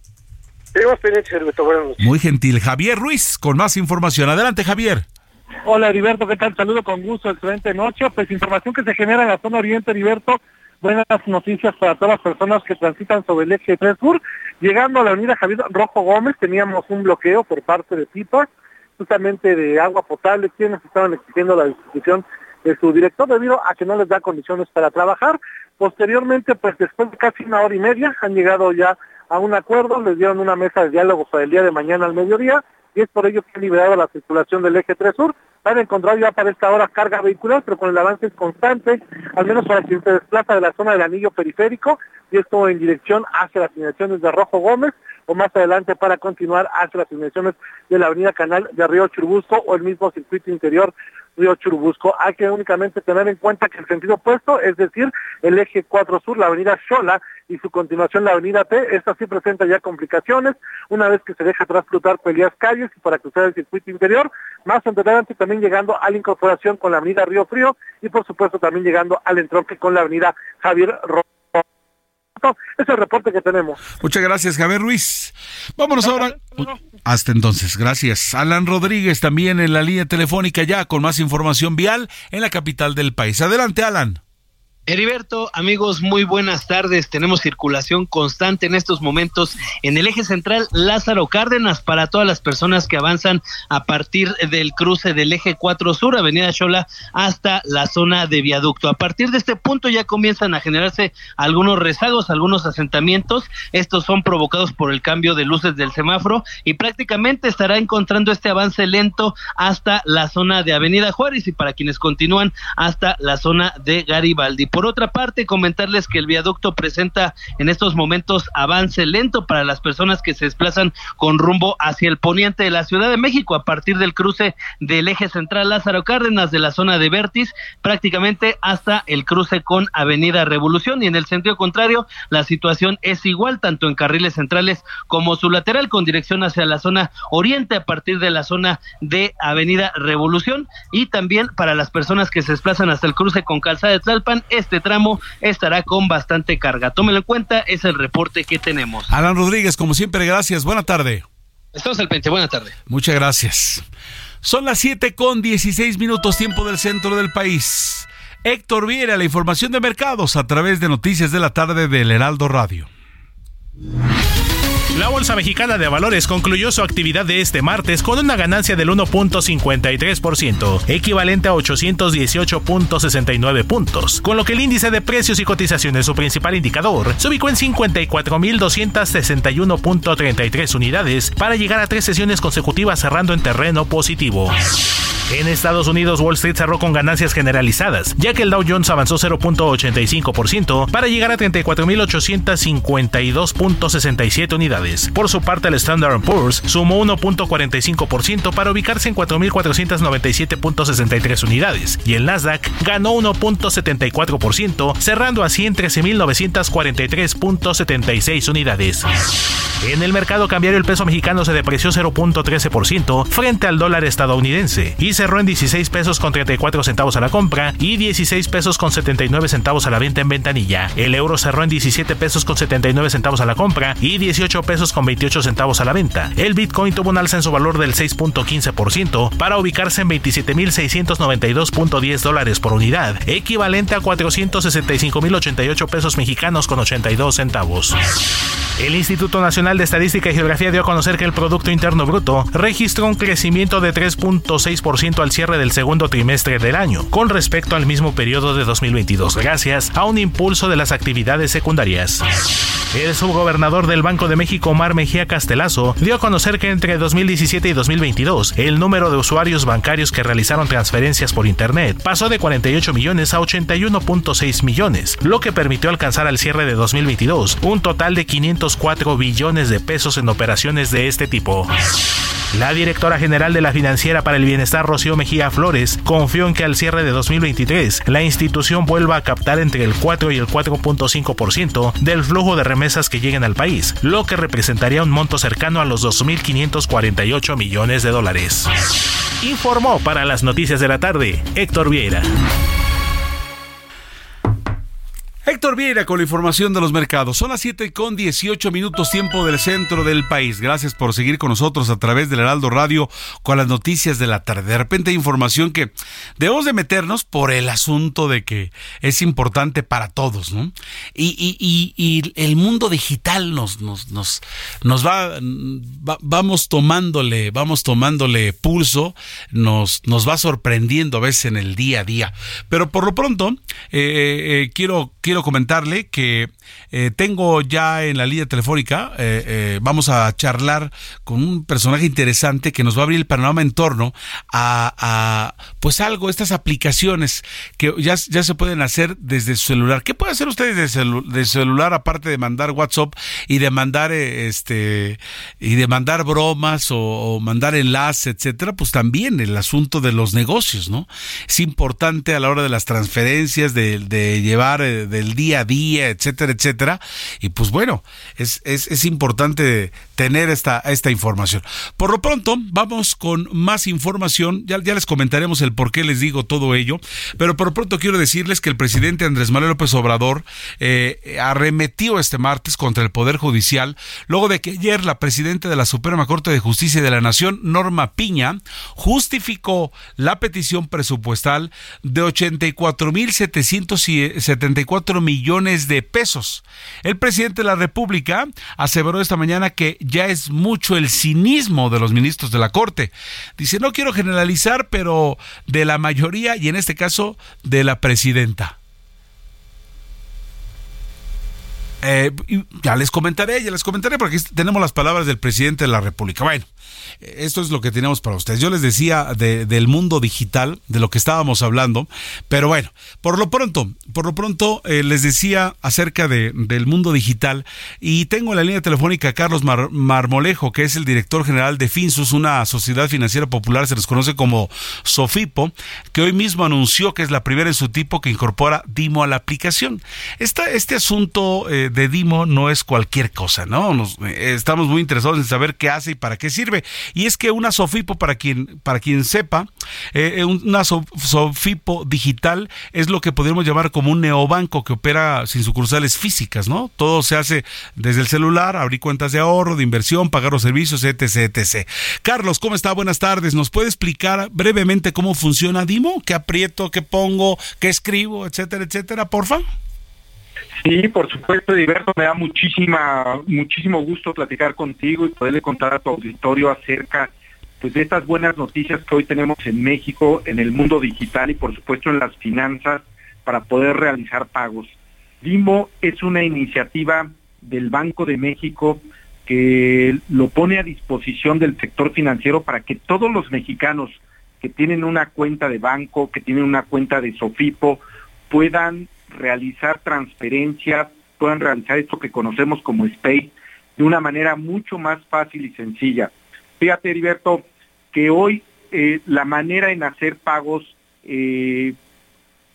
Speaker 10: Tenemos pendientes, Heriberto. Buenas noches.
Speaker 2: Muy gentil. Javier Ruiz con más información. Adelante, Javier.
Speaker 19: Hola, Heriberto. ¿Qué tal? Saludo con gusto. Excelente noche. Pues información que se genera en la zona oriente, Heriberto. Buenas noticias para todas las personas que transitan sobre el eje 3 Sur. Llegando a la avenida Javier Rojo Gómez, teníamos un bloqueo por parte de Pipa, justamente de agua potable, quienes estaban exigiendo la distribución de su director debido a que no les da condiciones para trabajar. Posteriormente, pues después de casi una hora y media, han llegado ya a un acuerdo, les dieron una mesa de diálogo para el día de mañana al mediodía y es por ello que han liberado la circulación del eje 3 Sur. Van a encontrar ya para esta hora carga vehicular, pero con el avance constante, al menos para quien se desplaza de la zona del anillo periférico, y esto en dirección hacia las inmediaciones de Rojo Gómez, o más adelante para continuar hacia las inmediaciones de la avenida Canal de Río Churubusco o el mismo circuito interior Río Churubusco. Hay que únicamente tener en cuenta que el sentido opuesto, es decir, el eje 4 sur, la avenida Xola y su continuación la avenida T, esta sí presenta ya complicaciones, una vez que se deja atrás Plutarco Elías Calles y para cruzar el circuito interior, más adelante también llegando a la incorporación con la avenida Río Frío y por supuesto también llegando al entronque con la avenida Javier Es el reporte que tenemos.
Speaker 2: Muchas gracias, Javier Ruiz. Vámonos ahora. Hasta entonces, gracias. Alan Rodríguez también en la línea telefónica ya con más información vial en la capital del país. Adelante, Alan.
Speaker 20: Heriberto, amigos, muy buenas tardes. Tenemos circulación constante en estos momentos en el eje central Lázaro Cárdenas para todas las personas que avanzan a partir del cruce del eje 4 Sur, Avenida Chola, hasta la zona de viaducto. A partir de este punto ya comienzan a generarse algunos rezagos, algunos asentamientos. Estos son provocados por el cambio de luces del semáforo y prácticamente estará encontrando este avance lento hasta la zona de Avenida Juárez y para quienes continúan hasta la zona de Garibaldi. Por otra parte, comentarles que el viaducto presenta en estos momentos avance lento para las personas que se desplazan con rumbo hacia el poniente de la Ciudad de México a partir del cruce del eje central Lázaro Cárdenas de la zona de Vértiz prácticamente hasta el cruce con Avenida Revolución. Y en el sentido contrario la situación es igual tanto en carriles centrales como su lateral con dirección hacia la zona oriente a partir de la zona de Avenida Revolución. Y también para las personas que se desplazan hasta el cruce con Calzada de Tlalpan este tramo estará con bastante carga. Tómelo en cuenta, es el reporte que tenemos.
Speaker 2: Alan Rodríguez, como siempre, gracias. Buena tarde.
Speaker 20: Estamos al pente, buena tarde.
Speaker 2: Muchas gracias. Son las 7 con 16 minutos tiempo del centro del país. Héctor Viera, la información de mercados a través de Noticias de la Tarde del Heraldo Radio.
Speaker 21: La Bolsa Mexicana de Valores concluyó su actividad de este martes con una ganancia del 1.53%, equivalente a 818.69 puntos, con lo que el índice de precios y cotizaciones, su principal indicador, se ubicó en 54.261.33 unidades para llegar a tres sesiones consecutivas cerrando en terreno positivo. En Estados Unidos, Wall Street cerró con ganancias generalizadas, ya que el Dow Jones avanzó 0.85% para llegar a 34.852.67 unidades. Por su parte, el Standard Poor's sumó 1.45% para ubicarse en 4.497.63 unidades, y el Nasdaq ganó 1.74%, cerrando así en 13.943.76 unidades. En el mercado cambiario, el peso mexicano se depreció 0.13% frente al dólar estadounidense y cerró en 16 pesos con 34 centavos a la compra y 16 pesos con 79 centavos a la venta en ventanilla. El euro cerró en 17 pesos con 79 centavos a la compra y 18 pesos con 28 centavos a la venta. El Bitcoin tuvo un alza en su valor del 6.15% para ubicarse en 27.692.10 dólares por unidad, equivalente a 465.088 pesos mexicanos con 82 centavos. El Instituto Nacional de Estadística y Geografía dio a conocer que el Producto Interno Bruto registró un crecimiento de 3.6% al cierre del segundo trimestre del año, con respecto al mismo periodo de 2022, gracias a un impulso de las actividades secundarias. El subgobernador del Banco de México, Omar Mejía Castelazo, dio a conocer que entre 2017 y 2022, el número de usuarios bancarios que realizaron transferencias por Internet pasó de 48 millones a 81.6 millones, lo que permitió alcanzar al cierre de 2022 un total de 504 billones de pesos en operaciones de este tipo. La directora general de la Financiera para el Bienestar, Rocío Mejía Flores, confió en que al cierre de 2023 la institución vuelva a captar entre el 4 y el 4.5% del flujo de remesas que lleguen al país, lo que representaría un monto cercano a los 2.548 millones de dólares. Informó para las noticias de la tarde Héctor Vieira.
Speaker 2: Héctor Vieira con la información de los mercados. Son las 7 con 18 minutos tiempo del centro del país. Gracias por seguir con nosotros a través del Heraldo Radio con las noticias de la tarde. De repente hay información que debemos de meternos por el asunto de que es importante para todos, ¿no? Y, el mundo digital nos, nos, va, va, vamos tomándole, vamos tomándole pulso, nos, nos va sorprendiendo a veces en el día a día. Pero por lo pronto, eh, eh, quiero, quiero quiero comentarle que eh, tengo ya en la línea telefónica, eh, eh, vamos a charlar con un personaje interesante que nos va a abrir el panorama en torno a, pues algo, estas aplicaciones que ya, ya se pueden hacer desde su celular. ¿Qué pueden hacer ustedes de, celu de celular aparte de mandar WhatsApp y de mandar este y de mandar bromas o, mandar enlaces, etcétera? Pues también el asunto de los negocios, ¿no? Es importante a la hora de las transferencias, de, de llevar de el día a día, etcétera, etcétera. Y pues bueno, es, es, es importante tener esta, esta información. Por lo pronto, vamos con más información. Ya, ya les comentaremos el por qué les digo todo ello. Pero por lo pronto quiero decirles que el presidente Andrés Manuel López Obrador eh, arremetió este martes contra el Poder Judicial, luego de que ayer la presidenta de la Suprema Corte de Justicia de la Nación, Norma Piña, justificó la petición presupuestal de 84.774 millones de pesos. El presidente de la República aseveró esta mañana que ya es mucho el cinismo de los ministros de la Corte. Dice, no quiero generalizar, pero de la mayoría y en este caso de la presidenta. Eh, ya les comentaré, ya les comentaré, porque tenemos las palabras del presidente de la República. Bueno, esto es lo que tenemos para ustedes. Yo les decía de, del mundo digital, de lo que estábamos hablando, pero bueno, por lo pronto, por lo pronto eh, les decía acerca de, del mundo digital y tengo en la línea telefónica a Carlos Mar, Marmolejo, que es el director general de Finsus, una sociedad financiera popular, se les conoce como Sofipo, que hoy mismo anunció que es la primera en su tipo que incorpora Dimo a la aplicación. Esta, este asunto eh, de Dimo no es cualquier cosa, ¿no? Nos, eh, estamos muy interesados en saber qué hace y para qué sirve. Y es que una Sofipo, para quien, para quien sepa, Eh, eh, una Sofipo digital es lo que podríamos llamar como un neobanco que opera sin sucursales físicas, ¿no? Todo se hace desde el celular, abrir cuentas de ahorro, de inversión, pagar los servicios, etc, etc. Carlos, ¿cómo está? Buenas tardes. ¿Nos puede explicar brevemente cómo funciona Dimo? ¿Qué aprieto, qué pongo, qué escribo, etcétera, etcétera, porfa?
Speaker 22: Sí, por supuesto, Diverto, me da muchísima, muchísimo gusto platicar contigo y poderle contar a tu auditorio acerca pues, de estas buenas noticias que hoy tenemos en México, en el mundo digital y por supuesto en las finanzas para poder realizar pagos. Dimo es una iniciativa del Banco de México que lo pone a disposición del sector financiero para que todos los mexicanos que tienen una cuenta de banco, que tienen una cuenta de Sofipo, puedan realizar transferencias, puedan realizar esto que conocemos como Space de una manera mucho más fácil y sencilla. Fíjate, Heriberto, que hoy eh, la manera en hacer pagos eh,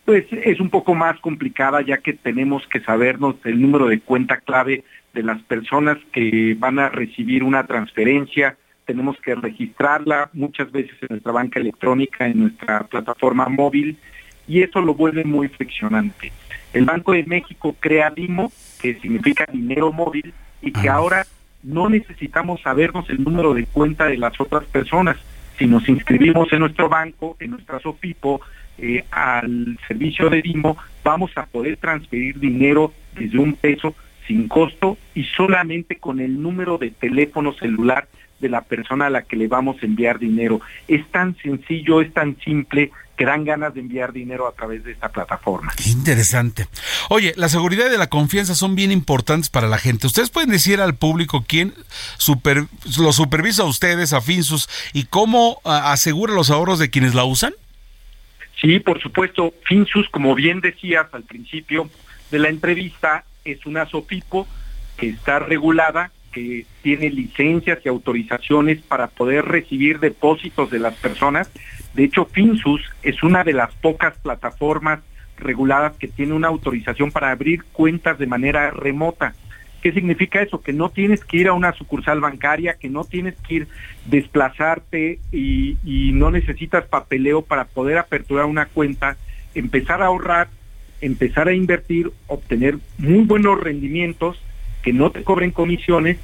Speaker 22: pues es un poco más complicada ya que tenemos que sabernos el número de cuenta clave de las personas que van a recibir una transferencia, tenemos que registrarla muchas veces en nuestra banca electrónica, en nuestra plataforma móvil, y eso lo vuelve muy friccionante. El Banco de México crea DIMO, que significa dinero móvil, y que ahora no necesitamos sabernos el número de cuenta de las otras personas. Si nos inscribimos en nuestro banco, en nuestra SOFIPO, eh, al servicio de DIMO, vamos a poder transferir dinero desde un peso sin costo y solamente con el número de teléfono celular de la persona a la que le vamos a enviar dinero. Es tan sencillo, es tan simple que dan ganas de enviar dinero a través de esta plataforma.
Speaker 2: interesante. Oye, la seguridad y la confianza son bien importantes para la gente. ¿Ustedes pueden decir al público quién super, lo supervisa a ustedes, a Finsus, y cómo asegura los ahorros de quienes la usan?
Speaker 22: Sí, por supuesto. Finsus, como bien decías al principio de la entrevista, es una SOFIPO que está regulada, que tiene licencias y autorizaciones para poder recibir depósitos de las personas de hecho, Finsus es una de las pocas plataformas reguladas que tiene una autorización para abrir cuentas de manera remota. ¿Qué significa eso? Que no tienes que ir a una sucursal bancaria, que no tienes que ir desplazarte y, y no necesitas papeleo para poder aperturar una cuenta, empezar a ahorrar, empezar a invertir, obtener muy buenos rendimientos, no te cobren comisiones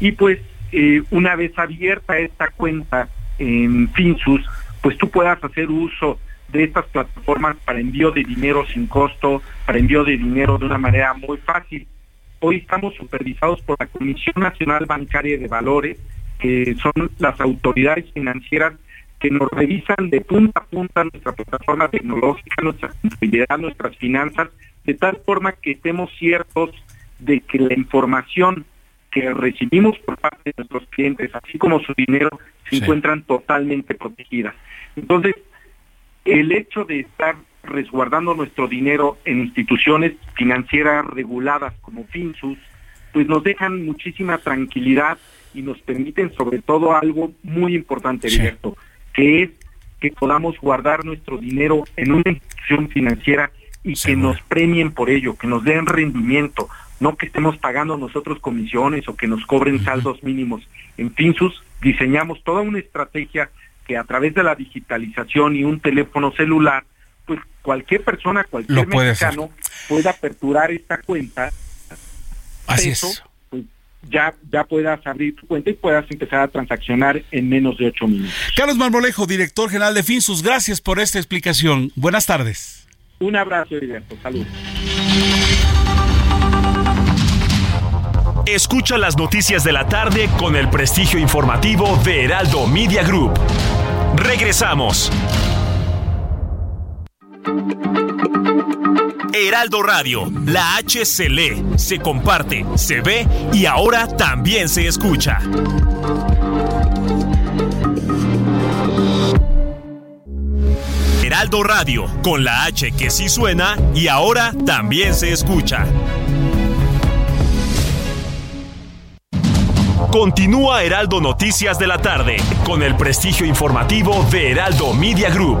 Speaker 22: y pues eh, una vez abierta esta cuenta en Finsus, pues tú puedas hacer uso de estas plataformas para envío de dinero sin costo, para envío de dinero de una manera muy fácil. Hoy estamos supervisados por la Comisión Nacional Bancaria de Valores, que son las autoridades financieras que nos revisan de punta a punta nuestra plataforma tecnológica, nuestra contabilidad, nuestras finanzas, de tal forma que estemos ciertos de que la información que recibimos por parte de nuestros clientes, así como su dinero, se encuentran totalmente protegidas. Entonces, el hecho de estar resguardando nuestro dinero en instituciones financieras reguladas como Finsus, pues nos dejan muchísima tranquilidad y nos permiten sobre todo algo muy importante, Alberto, que es que podamos guardar nuestro dinero en una institución financiera y que nos premien por ello, que nos den rendimiento, no que estemos pagando nosotros comisiones o que nos cobren saldos mínimos. En Finsus diseñamos toda una estrategia que a través de la digitalización y un teléfono celular, pues cualquier persona, cualquier mexicano pueda aperturar esta cuenta.
Speaker 2: Así es.
Speaker 22: Pues, ya, ya puedas abrir tu cuenta y puedas empezar a transaccionar en menos de ocho minutos.
Speaker 2: Carlos Marmolejo, director general de Finsus, gracias por esta explicación. Buenas tardes.
Speaker 22: Un abrazo, Heriberto. Salud.
Speaker 1: Escucha las noticias de la tarde con el prestigio informativo de Heraldo Media Group. Regresamos. Heraldo Radio, la H se lee, se comparte, se ve y ahora también se escucha. Heraldo Radio, con la H que sí suena y ahora también se escucha. Continúa Heraldo Noticias de la tarde con el prestigio informativo de Heraldo Media Group.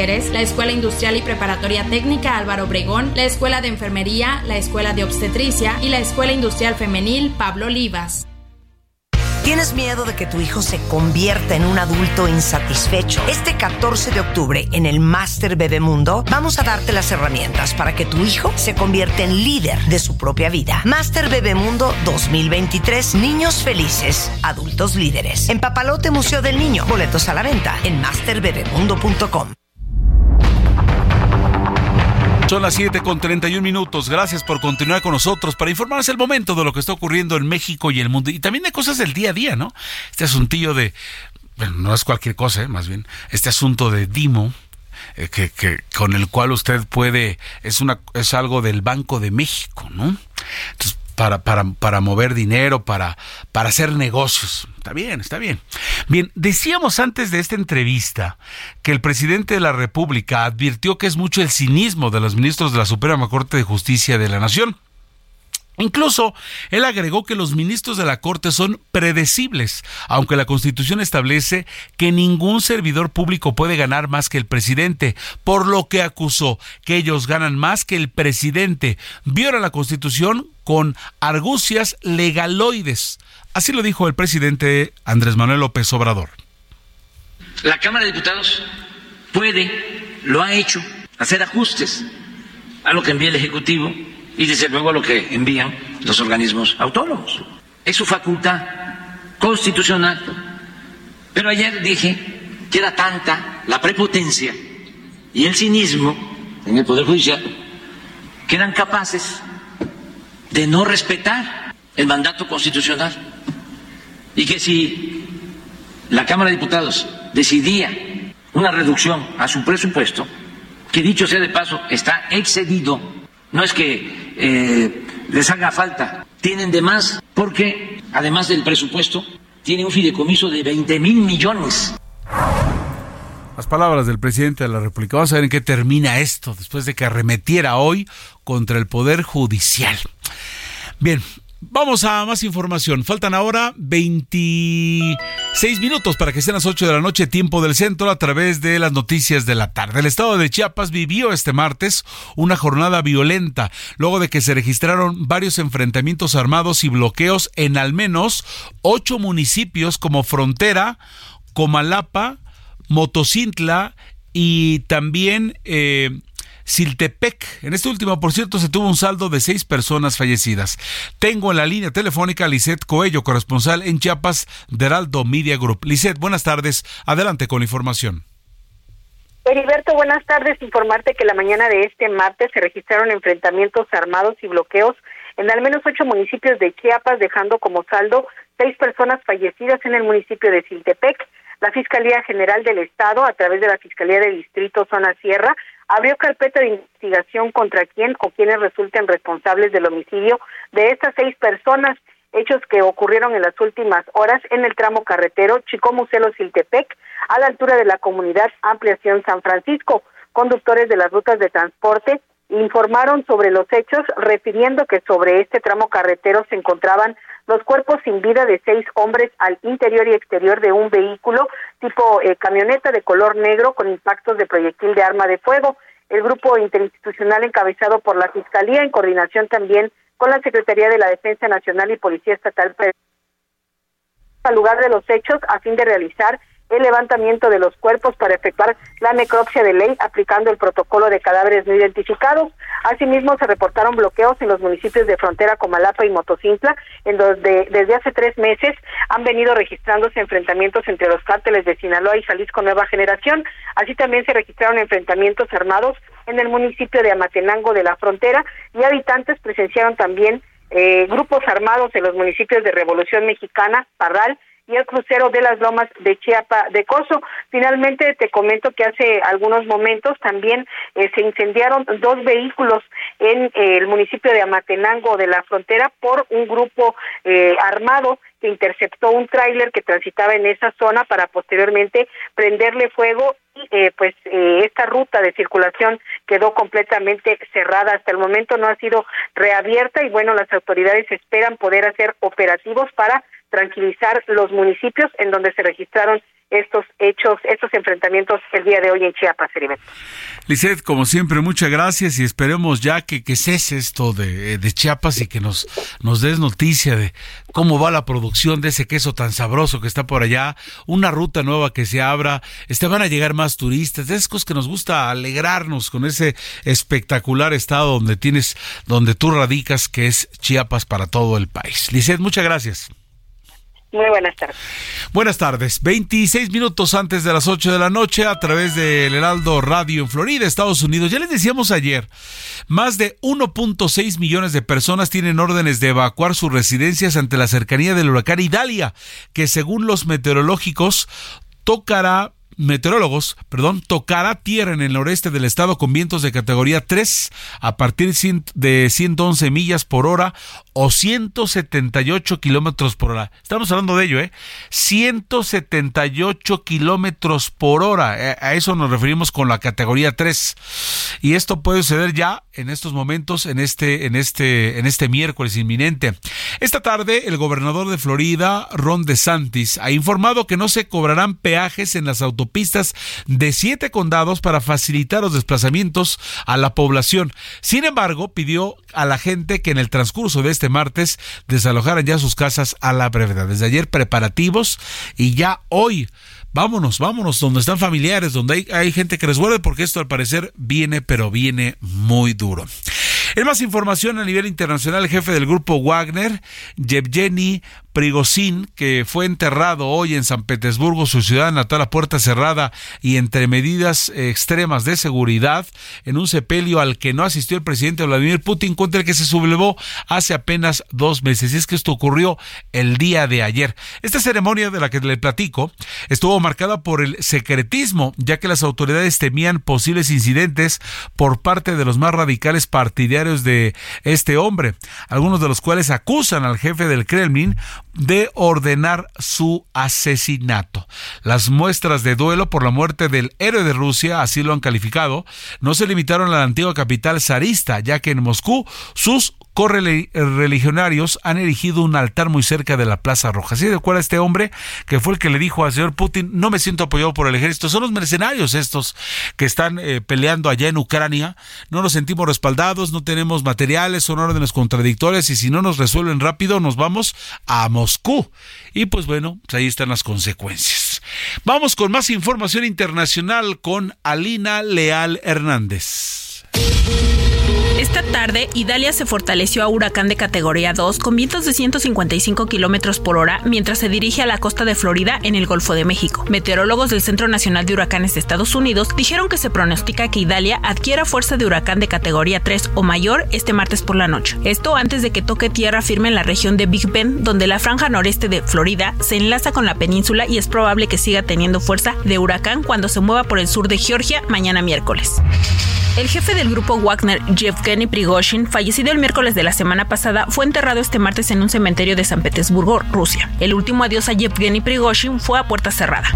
Speaker 13: la Escuela Industrial y Preparatoria Técnica Álvaro Obregón, la Escuela de Enfermería, la Escuela de Obstetricia y la Escuela Industrial Femenil Pablo Olivas.
Speaker 14: ¿Tienes miedo de que tu hijo se convierta en un adulto insatisfecho? Este 14 de octubre, en el Master Bebemundo, vamos a darte las herramientas para que tu hijo se convierta en líder de su propia vida. Master Bebemundo 2023, niños felices, adultos líderes. En Papalote Museo del Niño, boletos a la venta en masterbebemundo.com.
Speaker 2: Son las 7 con 31 minutos. Gracias por continuar con nosotros para informarse el momento de lo que está ocurriendo en México y el mundo. Y también de cosas del día a día, ¿no? Este asuntillo de. Bueno, no es cualquier cosa, ¿eh? más bien. Este asunto de Dimo. Eh, que, que, con el cual usted puede es una es algo del Banco de México, ¿no? Entonces para, para, para mover dinero, para, para hacer negocios. Está bien, está bien. Bien, decíamos antes de esta entrevista que el presidente de la República advirtió que es mucho el cinismo de los ministros de la Suprema Corte de Justicia de la Nación. Incluso él agregó que los ministros de la Corte son predecibles, aunque la Constitución establece que ningún servidor público puede ganar más que el presidente, por lo que acusó que ellos ganan más que el presidente. Viola la Constitución con argucias legaloides. Así lo dijo el presidente Andrés Manuel López Obrador.
Speaker 23: La Cámara de Diputados puede, lo ha hecho, hacer ajustes a lo que envía el Ejecutivo y desde luego lo que envían los organismos autónomos. Es su facultad constitucional. Pero ayer dije que era tanta la prepotencia y el cinismo en el Poder Judicial que eran capaces de no respetar el mandato constitucional y que si la Cámara de Diputados decidía una reducción a su presupuesto, que dicho sea de paso, está excedido no es que eh, les haga falta, tienen de más porque además del presupuesto tienen un fideicomiso de 20 mil millones.
Speaker 2: Las palabras del presidente de la República. Vamos a ver en qué termina esto después de que arremetiera hoy contra el Poder Judicial. Bien, Vamos a más información. Faltan ahora 26 minutos para que sean las 8 de la noche, tiempo del centro, a través de las noticias de la tarde. El estado de Chiapas vivió este martes una jornada violenta, luego de que se registraron varios enfrentamientos armados y bloqueos en al menos ocho municipios como Frontera, Comalapa, Motocintla y también eh, Siltepec. En este último, por cierto, se tuvo un saldo de seis personas fallecidas. Tengo en la línea telefónica a Lisette Coello, corresponsal en Chiapas de Heraldo Media Group. Lisette, buenas tardes. Adelante con la información.
Speaker 6: Heriberto, buenas tardes. Informarte que la mañana de este martes se registraron enfrentamientos armados y bloqueos en al menos ocho municipios de Chiapas, dejando como saldo seis personas fallecidas en el municipio de Siltepec. La Fiscalía General del Estado, a través de la Fiscalía del Distrito Zona Sierra, abrió carpeta de investigación contra quien o quienes resulten responsables del homicidio de estas seis personas, hechos que ocurrieron en las últimas horas en el tramo carretero Chico Muselo Siltepec, a la altura de la comunidad Ampliación San Francisco. Conductores de las rutas de transporte informaron sobre los hechos, refiriendo que sobre este tramo carretero se encontraban los cuerpos sin vida de seis hombres al interior y exterior de un vehículo tipo eh, camioneta de color negro con impactos de proyectil de arma de fuego. El grupo interinstitucional encabezado por la Fiscalía, en coordinación también con la Secretaría de la Defensa Nacional y Policía Estatal, al lugar de los hechos a fin de realizar el levantamiento de los cuerpos para efectuar la necropsia de ley aplicando el protocolo de cadáveres no identificados. Asimismo, se reportaron bloqueos en los municipios de frontera Comalapa y Motocintla, en donde desde hace tres meses han venido registrándose enfrentamientos entre los cárteles de Sinaloa y Jalisco Nueva Generación. Así también se registraron enfrentamientos armados en el municipio de Amatenango de la Frontera y habitantes presenciaron también eh, grupos armados en los municipios de Revolución Mexicana, Parral y el crucero de las Lomas de Chiapa de Coso. Finalmente, te comento que hace algunos momentos también eh, se incendiaron dos vehículos en eh, el municipio de Amatenango de la frontera por un grupo eh, armado que interceptó un tráiler que transitaba en esa zona para posteriormente prenderle fuego y pues esta ruta de circulación quedó completamente cerrada hasta el momento no ha sido reabierta y bueno las autoridades esperan poder hacer operativos para tranquilizar los municipios en donde se registraron estos hechos, estos enfrentamientos el día de hoy en Chiapas, Heriberto.
Speaker 2: Lizeth, como siempre, muchas gracias y esperemos ya que, cese esto de, de, Chiapas y que nos, nos des noticia de cómo va la producción de ese queso tan sabroso que está por allá, una ruta nueva que se abra, este, van a llegar más turistas, de esas que nos gusta alegrarnos con ese espectacular estado donde tienes, donde tú radicas, que es Chiapas para todo el país. Lizeth, muchas gracias.
Speaker 6: Muy buenas tardes.
Speaker 2: Buenas tardes. 26 minutos antes de las 8 de la noche a través del Heraldo Radio en Florida, Estados Unidos. Ya les decíamos ayer, más de 1.6 millones de personas tienen órdenes de evacuar sus residencias ante la cercanía del huracán Idalia, que según los meteorológicos tocará meteorólogos, perdón, tocará tierra en el noreste del estado con vientos de categoría 3 a partir de 111 millas por hora o 178 kilómetros por hora. Estamos hablando de ello, ¿eh? 178 kilómetros por hora. Eh, a eso nos referimos con la categoría 3. Y esto puede suceder ya en estos momentos, en este, en este, en este miércoles inminente. Esta tarde, el gobernador de Florida, Ron DeSantis, ha informado que no se cobrarán peajes en las autopistas de siete condados para facilitar los desplazamientos a la población. Sin embargo, pidió a la gente que en el transcurso de este martes desalojaran ya sus casas a la brevedad. Desde ayer preparativos y ya hoy vámonos, vámonos, donde están familiares, donde hay, hay gente que resuelve, porque esto al parecer viene, pero viene muy duro. En más información a nivel internacional, el jefe del grupo Wagner, Yevgeny Prigozhin, que fue enterrado hoy en San Petersburgo, su ciudad natal, a puerta cerrada y entre medidas extremas de seguridad, en un sepelio al que no asistió el presidente Vladimir Putin, contra el que se sublevó hace apenas dos meses. Y es que esto ocurrió el día de ayer. Esta ceremonia de la que le platico estuvo marcada por el secretismo, ya que las autoridades temían posibles incidentes por parte de los más radicales partidarios de este hombre, algunos de los cuales acusan al jefe del Kremlin de ordenar su asesinato. Las muestras de duelo por la muerte del héroe de Rusia, así lo han calificado, no se limitaron a la antigua capital zarista, ya que en Moscú sus correligionarios han erigido un altar muy cerca de la Plaza Roja. ¿Sí recuerda este hombre que fue el que le dijo al señor Putin, no me siento apoyado por el ejército, son los mercenarios estos que están eh, peleando allá en Ucrania, no nos sentimos respaldados, no tenemos materiales, son órdenes contradictorias y si no nos resuelven rápido nos vamos a Moscú. Y pues bueno, pues ahí están las consecuencias. Vamos con más información internacional con Alina Leal Hernández.
Speaker 24: Esta tarde, Idalia se fortaleció a huracán de categoría 2 con vientos de 155 kilómetros por hora mientras se dirige a la costa de Florida en el Golfo de México. Meteorólogos del Centro Nacional de Huracanes de Estados Unidos dijeron que se pronostica que Idalia adquiera fuerza de huracán de categoría 3 o mayor este martes por la noche. Esto antes de que toque tierra firme en la región de Big Bend, donde la franja noreste de Florida se enlaza con la península y es probable que siga teniendo fuerza de huracán cuando se mueva por el sur de Georgia mañana miércoles. El jefe del grupo Wagner, Yevgeny Prigozhin, fallecido el miércoles de la semana pasada, fue enterrado este martes en un cementerio de San Petersburgo, Rusia. El último adiós a Yevgeny Prigozhin fue a puerta cerrada.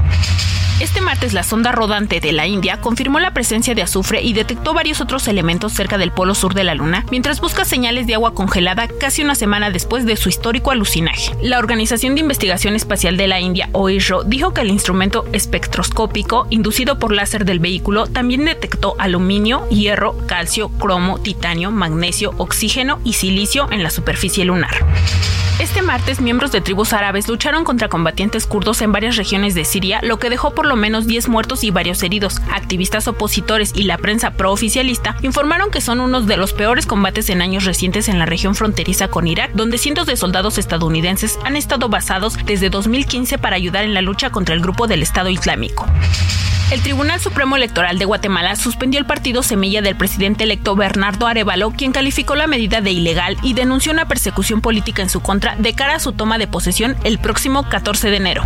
Speaker 24: Este martes la sonda rodante de la India confirmó la presencia de azufre y detectó varios otros elementos cerca del polo sur de la Luna, mientras busca señales de agua congelada casi una semana después de su histórico alucinaje. La Organización de Investigación Espacial de la India, OISRO, dijo que el instrumento espectroscópico inducido por láser del vehículo también detectó aluminio, hierro, calcio, cromo, titanio, magnesio, oxígeno y silicio en la superficie lunar. Este martes, miembros de tribus árabes lucharon contra combatientes kurdos en varias regiones de Siria, lo que dejó por por lo menos 10 muertos y varios heridos. Activistas opositores y la prensa prooficialista informaron que son unos de los peores combates en años recientes en la región fronteriza con Irak, donde cientos de soldados estadounidenses han estado basados desde 2015 para ayudar en la lucha contra el grupo del Estado Islámico. El Tribunal Supremo Electoral de Guatemala suspendió el partido Semilla del presidente electo Bernardo Arevalo, quien calificó la medida de ilegal y denunció una persecución política en su contra de cara a su toma de posesión el próximo 14 de enero.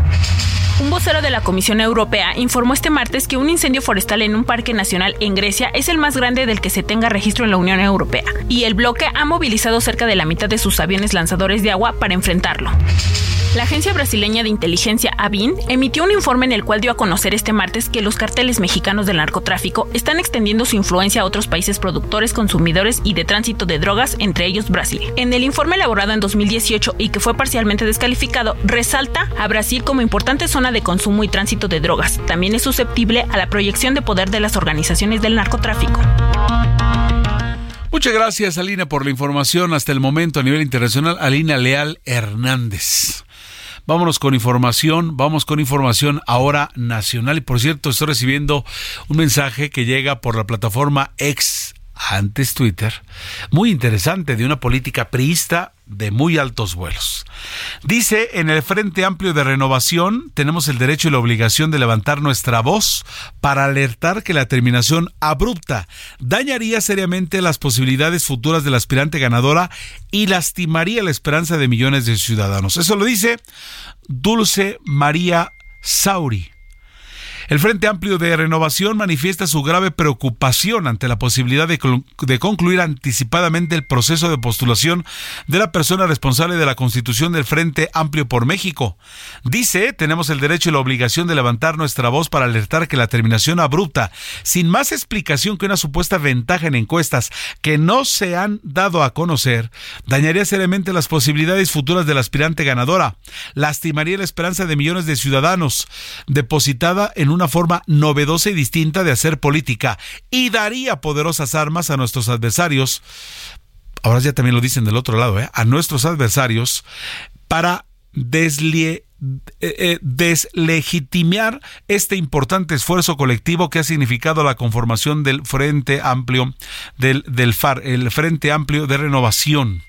Speaker 24: Un vocero de la Comisión Europea informó este martes que un incendio forestal en un parque nacional en Grecia es el más grande del que se tenga registro en la Unión Europea, y el bloque ha movilizado cerca de la mitad de sus aviones lanzadores de agua para enfrentarlo. La agencia brasileña de inteligencia ABIN emitió un informe en el cual dio a conocer este martes que los carteles mexicanos del narcotráfico están extendiendo su influencia a otros países productores, consumidores y de tránsito de drogas, entre ellos Brasil. En el informe elaborado en 2018 y que fue parcialmente descalificado, resalta a Brasil como importante zona de consumo y tránsito de drogas. También es susceptible a la proyección de poder de las organizaciones del narcotráfico.
Speaker 2: Muchas gracias, Alina, por la información hasta el momento a nivel internacional. Alina Leal Hernández. Vámonos con información, vamos con información ahora nacional. Y por cierto, estoy recibiendo un mensaje que llega por la plataforma X, antes Twitter, muy interesante de una política priista de muy altos vuelos. Dice, en el Frente Amplio de Renovación tenemos el derecho y la obligación de levantar nuestra voz para alertar que la terminación abrupta dañaría seriamente las posibilidades futuras del aspirante ganadora y lastimaría la esperanza de millones de ciudadanos. Eso lo dice Dulce María Sauri el Frente Amplio de Renovación manifiesta su grave preocupación ante la posibilidad de, concluir anticipadamente el proceso de postulación de la persona responsable de la constitución del Frente Amplio por México. Dice, tenemos el derecho y la obligación de levantar nuestra voz para alertar que la terminación abrupta, sin más explicación que una supuesta ventaja en encuestas que no se han dado a conocer, dañaría seriamente las posibilidades futuras del aspirante ganadora, lastimaría la esperanza de millones de ciudadanos, depositada en un una forma novedosa y distinta de hacer política y daría poderosas armas a nuestros adversarios, ahora ya también lo dicen del otro lado, ¿eh? a nuestros adversarios para eh, eh, deslegitimar este importante esfuerzo colectivo que ha significado la conformación del Frente Amplio del, del FAR, el Frente Amplio de Renovación.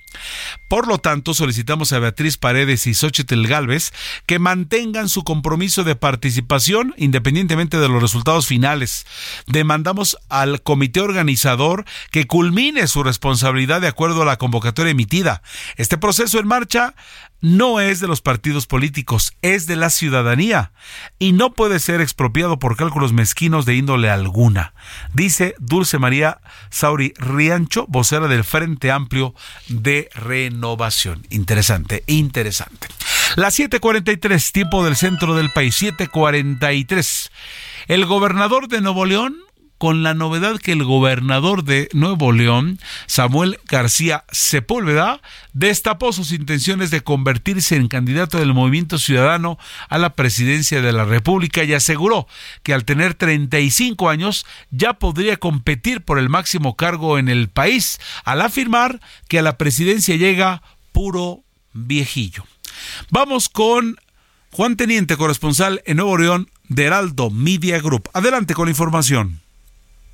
Speaker 2: Por lo tanto, solicitamos a Beatriz Paredes y Xochitl Galvez que mantengan su compromiso de participación independientemente de los resultados finales. Demandamos al comité organizador que culmine su responsabilidad de acuerdo a la convocatoria emitida. Este proceso en marcha no es de los partidos políticos, es de la ciudadanía y no puede ser expropiado por cálculos mezquinos de índole alguna, dice Dulce María Sauri Riancho, vocera del Frente Amplio de Renovación. Interesante, interesante. Las 7:43, tiempo del centro del país, 7:43. El gobernador de Nuevo León con la novedad que el gobernador de Nuevo León, Samuel García Sepúlveda, destapó sus intenciones de convertirse en candidato del Movimiento Ciudadano a la presidencia de la República y aseguró que al tener 35 años ya podría competir por el máximo cargo en el país, al afirmar que a la presidencia llega puro viejillo. Vamos con Juan Teniente, corresponsal en Nuevo León de Heraldo Media Group. Adelante con la información.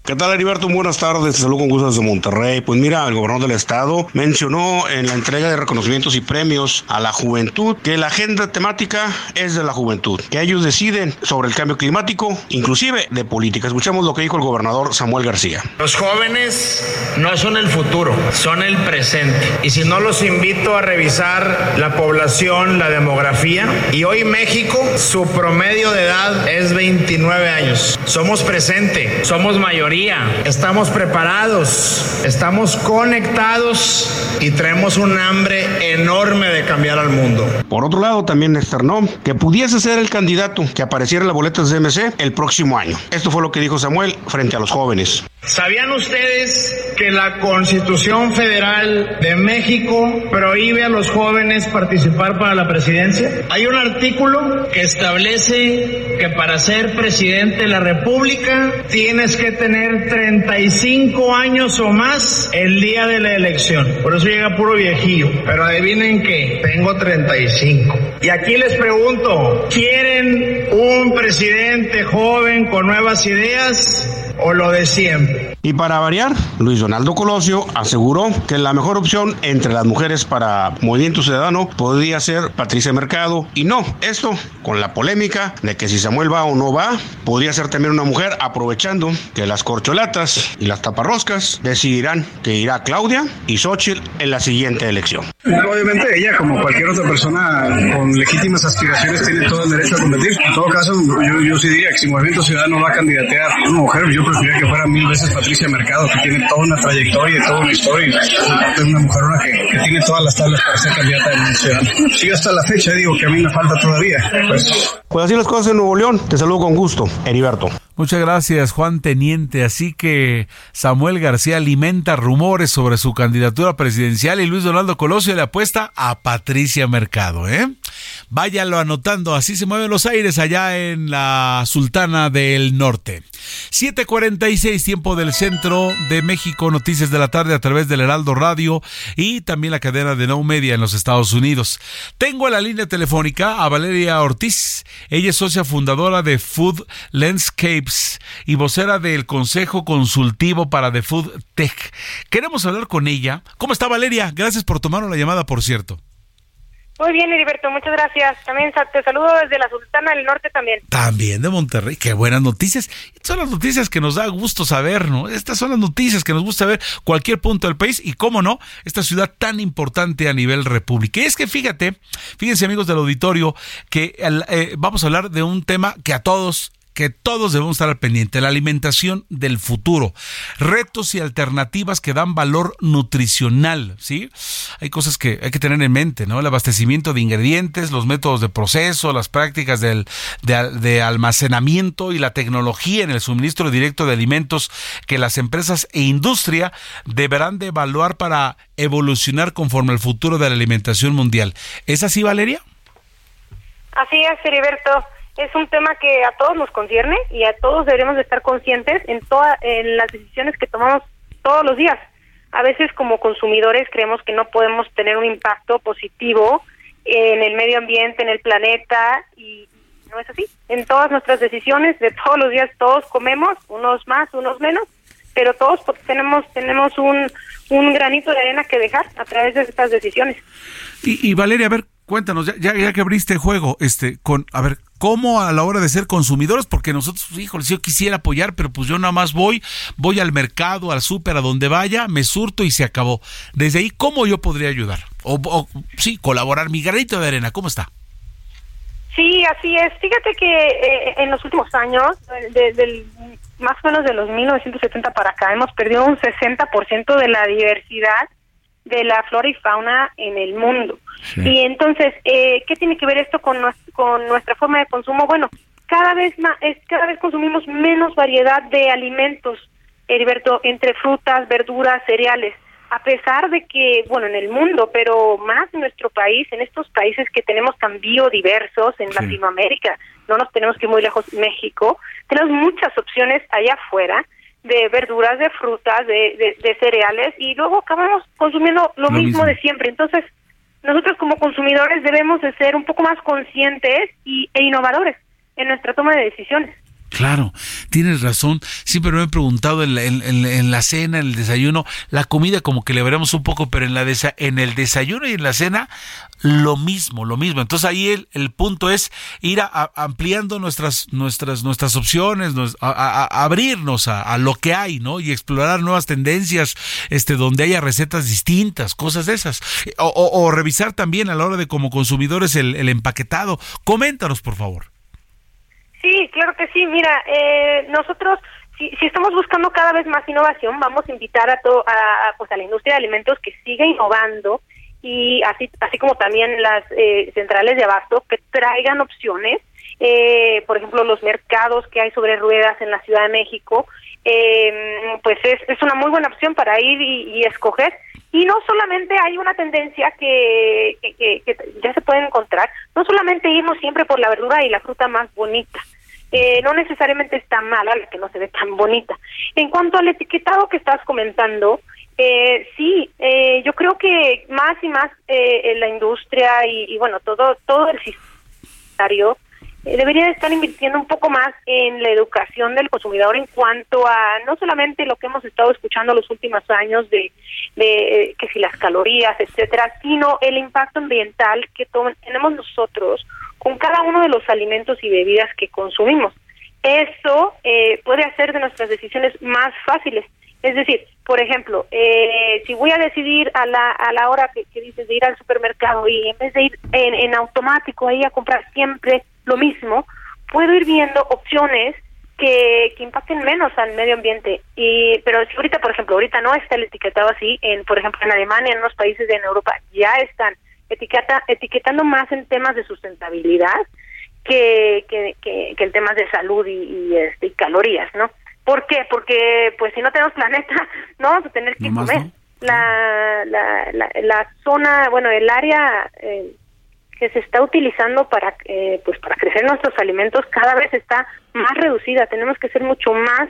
Speaker 25: ¿Qué tal, Heriberto? Buenas tardes. Te saludo con gusto desde Monterrey. Pues mira, el gobernador del estado mencionó en la entrega de reconocimientos y premios a la juventud que la agenda temática es de la juventud, que ellos deciden sobre el cambio climático, inclusive de política. Escuchemos lo que dijo el gobernador Samuel García.
Speaker 26: Los jóvenes no son el futuro, son el presente. Y si no los invito a revisar la población, la demografía, y hoy México, su promedio de edad es 29 años. Somos presente, somos mayoría Estamos preparados, estamos conectados y traemos un hambre enorme de cambiar al mundo.
Speaker 25: Por otro lado, también externó que pudiese ser el candidato que apareciera en la boleta de MC el próximo año. Esto fue lo que dijo Samuel frente a los jóvenes.
Speaker 26: ¿Sabían ustedes que la Constitución Federal de México prohíbe a los jóvenes participar para la presidencia? Hay un artículo que establece que para ser presidente de la República tienes que tener 35 años o más el día de la elección. Por eso llega puro viejillo. Pero adivinen que tengo 35. Y aquí les pregunto, ¿quieren un presidente joven con nuevas ideas o lo de siempre.
Speaker 25: Y para variar, Luis Donaldo Colosio aseguró que la mejor opción entre las mujeres para Movimiento Ciudadano podría ser Patricia Mercado y no, esto con la polémica de que si Samuel va o no va, podría ser también una mujer aprovechando que las corcholatas y las taparroscas decidirán que irá Claudia y Xochitl en la siguiente elección.
Speaker 27: Obviamente ella, como cualquier otra persona con legítimas aspiraciones, tiene todo el derecho a competir. En todo caso, yo, yo sí diría que si Movimiento Ciudadano va a candidatear a una mujer, yo preferiría que fuera mil veces Patricia Mercado, que tiene toda una trayectoria y toda una historia. Es una mujerona que, que tiene todas las tablas para ser candidata de Movimiento Ciudadano. Sí, hasta la fecha digo que a mí me falta todavía. Pues,
Speaker 25: Pues así las cosas en Nuevo León. Te saludo con gusto, Heriberto.
Speaker 2: Muchas gracias, Juan Teniente. Así que Samuel García alimenta rumores sobre su candidatura presidencial y Luis Donaldo Colosio le apuesta a Patricia Mercado, ¿eh? Váyalo anotando, así se mueven los aires allá en la Sultana del Norte. 7:46 tiempo del centro de México, noticias de la tarde a través del Heraldo Radio y también la cadena de No Media en los Estados Unidos. Tengo en la línea telefónica a Valeria Ortiz. Ella es socia fundadora de Food Y vocera del Consejo Consultivo para The Food Tech. Queremos hablar con ella. ¿Cómo está Valeria? Gracias por tomar la llamada, por cierto.
Speaker 28: Muy bien, Heriberto, muchas gracias. También te saludo desde la Sultana del Norte también.
Speaker 2: También de Monterrey, qué buenas noticias. Estas son las noticias que nos da gusto saber, ¿no? Estas son las noticias que nos gusta ver cualquier punto del país y, cómo no, esta ciudad tan importante a nivel república. Y es que fíjate, fíjense amigos del auditorio, que eh, vamos a hablar de un tema que a todos que todos debemos estar al pendiente, la alimentación del futuro, retos y alternativas que dan valor nutricional, ¿sí? Hay cosas que hay que tener en mente, ¿no? El abastecimiento de ingredientes, los métodos de proceso, las prácticas del, de, almacenamiento y la tecnología en el suministro directo de alimentos que las empresas e industria deberán de evaluar para evolucionar conforme al futuro de la alimentación mundial. ¿Es así, Valeria?
Speaker 28: Así es, Heriberto. Es un tema que a todos nos concierne y a todos deberíamos de estar conscientes en, toda, en las decisiones que tomamos todos los días. A veces como consumidores creemos que no podemos tener un impacto positivo en el medio ambiente, en el planeta y no es así. En todas nuestras decisiones de todos los días todos comemos, unos más, unos menos, pero todos tenemos tenemos un, un granito de arena que dejar a través de estas decisiones.
Speaker 2: Y, y Valeria, a ver, cuéntanos, ya, ya, ya que abriste juego, este, con, a ver, ¿cómo a la hora de ser consumidores? Porque nosotros, híjole, yo quisiera apoyar, pero pues yo nada más voy, voy al mercado, al súper, a donde vaya, me surto y se acabó. Desde ahí, ¿cómo yo podría ayudar? O, o sí, colaborar, mi granito de arena, ¿cómo está?
Speaker 28: Sí, así es. Fíjate que eh, en los últimos años, de- del más o menos de los 1970 para acá, hemos perdido un 60% de la diversidad de la flora y fauna en el mundo. Y entonces, eh, ¿qué tiene que ver esto con, con nuestra forma de consumo? Bueno, cada vez más, es, cada vez consumimos menos variedad de alimentos, Heriberto, entre frutas, verduras, cereales. A pesar de que, bueno, en el mundo, pero más en nuestro país, en estos países que tenemos tan biodiversos en Latinoamérica, no nos tenemos que ir muy lejos, México, tenemos muchas opciones allá afuera de verduras, de frutas, de, de, de cereales y luego acabamos consumiendo lo,
Speaker 2: Lo
Speaker 28: mismo,
Speaker 2: mismo.
Speaker 28: de siempre. Entonces, nosotros como consumidores debemos de ser un poco más conscientes y, e innovadores en nuestra toma de decisiones.
Speaker 2: Claro, tienes razón. Siempre me he preguntado en la, en- en- en la cena, en el desayuno, la comida como que le veremos un poco, pero en la desa- en el desayuno y en la cena lo mismo, lo mismo. Entonces ahí el, el punto es ir a- ampliando nuestras nuestras nuestras opciones, a, abrirnos a, a lo que hay, ¿no? Y explorar nuevas tendencias, este, donde haya recetas distintas, cosas de esas. O, o- o revisar también a la hora de como consumidores el, el empaquetado. Coméntanos, por favor.
Speaker 28: Sí, claro que sí. Mira, eh, nosotros, si, si estamos buscando cada vez más innovación, vamos a invitar a, to- a, pues a la industria de alimentos que siga innovando y así, así como también las eh, centrales de abasto que traigan opciones. Eh, por ejemplo, los mercados que hay sobre ruedas en la Ciudad de México, eh, pues es, es una muy buena opción para ir y, y escoger. Y no solamente hay una tendencia que, que, que- que ya se puede encontrar, no solamente irnos siempre por la verdura y la fruta más bonita, eh, no necesariamente está mala la que no se ve tan bonita. En cuanto al etiquetado que estás comentando, eh, sí, eh, yo creo que más y más eh, en la industria y, y bueno, todo todo el sistema eh, debería estar invirtiendo un poco más en la educación del consumidor en cuanto a no solamente lo que hemos estado escuchando los últimos años de, de que si las calorías, etcétera, sino el impacto ambiental que tenemos nosotros con cada uno de los alimentos y bebidas que consumimos. Eso eh, puede hacer de nuestras decisiones más fáciles. Es decir, por ejemplo, eh, si voy a decidir a la, a la hora que, dices de ir al supermercado y en vez de ir en, en automático ahí a comprar siempre lo mismo, puedo ir viendo opciones que, que impacten menos al medio ambiente. Y, pero si ahorita, por ejemplo, ahorita no está el etiquetado así, en, por ejemplo, en Alemania, en unos países de Europa ya están etiqueta, etiquetando más en temas de sustentabilidad que, que, que, en temas de salud y, y, este, y calorías, ¿no? ¿Por qué? Porque, pues, si no tenemos planeta, no vamos a tener que comer. La, la, la, la, zona, bueno, el área eh, que se está utilizando para eh, pues para crecer nuestros alimentos cada vez está más reducida tenemos que ser mucho más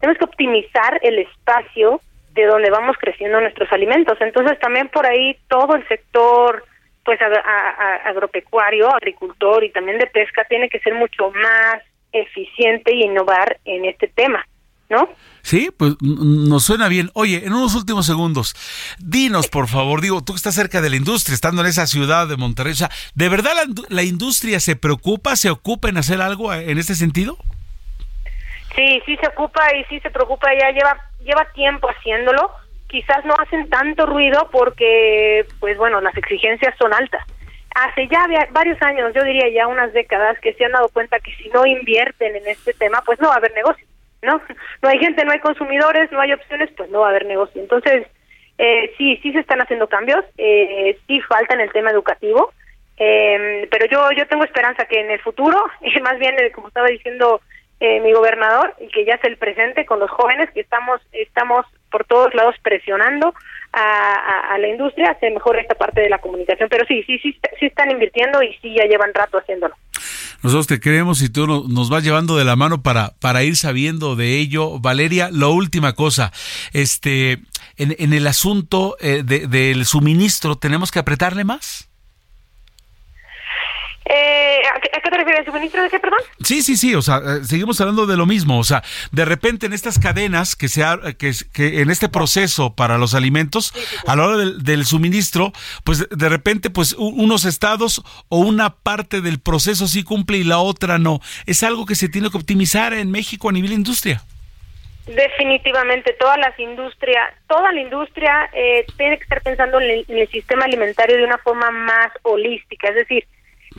Speaker 28: tenemos que optimizar el espacio de donde vamos creciendo nuestros alimentos entonces también por ahí todo el sector pues agropecuario agricultor y también de pesca tiene que ser mucho más eficiente y innovar en este tema ¿no?
Speaker 2: Sí, pues nos suena bien. Oye, en unos últimos segundos, dinos por favor, digo, tú que estás cerca de la industria, estando en esa ciudad de Monterrey, ¿de verdad la, industria se preocupa, se ocupa en hacer algo en este sentido?
Speaker 28: Sí, sí se ocupa y sí se preocupa, ya lleva, lleva tiempo haciéndolo. Quizás no hacen tanto ruido porque, pues bueno, las exigencias son altas. Hace ya varios años, yo diría ya unas décadas, que se han dado cuenta que si no invierten en este tema, pues no va a haber negocio. ¿no? No hay gente, no hay consumidores, no hay opciones, pues no va a haber negocio. Entonces, eh, sí, sí se están haciendo cambios, eh, sí falta en el tema educativo, eh, pero yo yo tengo esperanza que en el futuro, más bien eh, como estaba diciendo eh, mi gobernador, y que ya es el presente con los jóvenes, que estamos estamos por todos lados presionando a, a, la industria, se mejore esta parte de la comunicación, pero sí, sí, sí, sí están invirtiendo y sí ya llevan rato haciéndolo.
Speaker 2: Nosotros te creemos y tú nos vas llevando de la mano para, para ir sabiendo de ello. Valeria, la última cosa, este, en, en el asunto eh, del suministro, ¿tenemos que apretarle más?
Speaker 28: Eh, ¿a, qué, te refieres? ¿Suministro de qué, perdón?
Speaker 2: Sí, sí, sí, o sea, eh, seguimos hablando de lo mismo, o sea, de repente en estas cadenas que se que, que en este proceso para los alimentos, a la hora del, suministro, pues de repente pues unos estados o una parte del proceso sí cumple y la otra no. Es algo que se tiene que optimizar en México a nivel industria.
Speaker 28: Definitivamente, todas las industrias, toda la industria eh, tiene que estar pensando en el sistema alimentario de una forma más holística, es decir,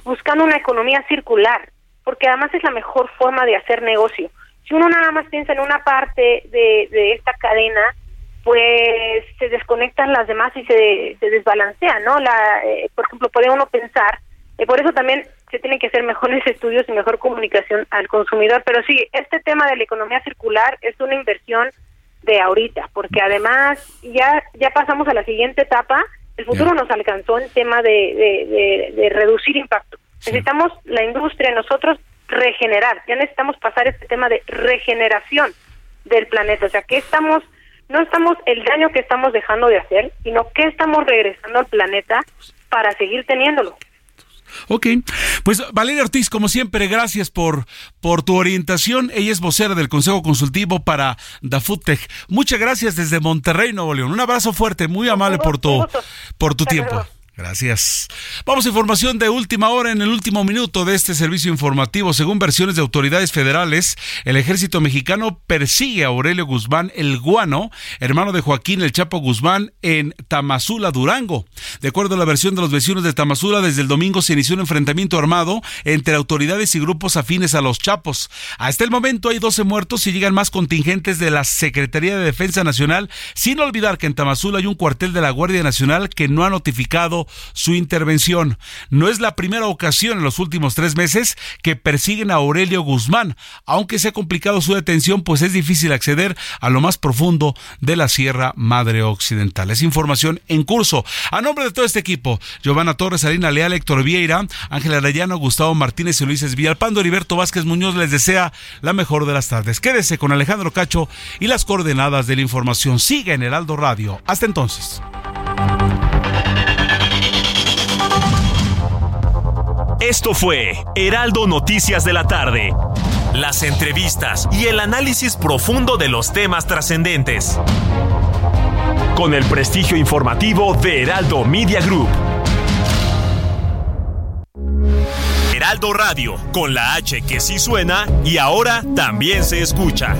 Speaker 28: buscando una economía circular, porque además es la mejor forma de hacer negocio. Si uno nada más piensa en una parte de, de esta cadena, pues se desconectan las demás y se, se desbalancea, ¿no? La, eh, por ejemplo, puede uno pensar, y por eso también se tienen que hacer mejores estudios y mejor comunicación al consumidor, pero sí, este tema de la economía circular es una inversión de ahorita, porque además ya, ya pasamos a la siguiente etapa, el futuro nos alcanzó en tema de, de, reducir impacto. Necesitamos la industria, nosotros regenerar, ya necesitamos pasar este tema de regeneración del planeta, o sea, que estamos, no estamos el daño que estamos dejando de hacer, sino que estamos regresando al planeta para seguir teniéndolo.
Speaker 2: Ok, pues Valeria Ortiz, como siempre, gracias por, por tu orientación. Ella es vocera del Consejo Consultivo para DaFoodTech. Muchas gracias desde Monterrey, Nuevo León. Un abrazo fuerte, muy amable por tu, por tu tiempo. Gracias. Vamos a información de última hora en el último minuto de este servicio informativo. Según versiones de autoridades federales, el ejército mexicano persigue a Aurelio Guzmán el Guano, hermano de Joaquín el Chapo Guzmán, en Tamazula, Durango. De acuerdo a la versión de los vecinos de Tamazula, desde el domingo se inició un enfrentamiento armado entre autoridades y grupos afines a los Chapos. Hasta el momento hay 12 muertos y llegan más contingentes de la Secretaría de Defensa Nacional, sin olvidar que en Tamazula hay un cuartel de la Guardia Nacional que no ha notificado su intervención. No es la primera ocasión en los últimos tres meses que persiguen a Aurelio Guzmán, aunque se ha complicado su detención, pues es difícil acceder a lo más profundo de la Sierra Madre Occidental. Es información en curso. A nombre de todo este equipo, Giovanna Torres, Alina Leal, Héctor Vieira, Ángela Arellano, Gustavo Martínez y Luis Villalpando, Heriberto Vázquez Muñoz les desea la mejor de las tardes. Quédese con Alejandro Cacho y las coordenadas de la información. Sigue en Heraldo Radio. Hasta entonces.
Speaker 1: Esto fue Heraldo Noticias de la tarde. Las entrevistas y el análisis profundo de los temas trascendentes. Con el prestigio informativo de Heraldo Media Group. Heraldo Radio, con la H que sí suena y ahora también se escucha.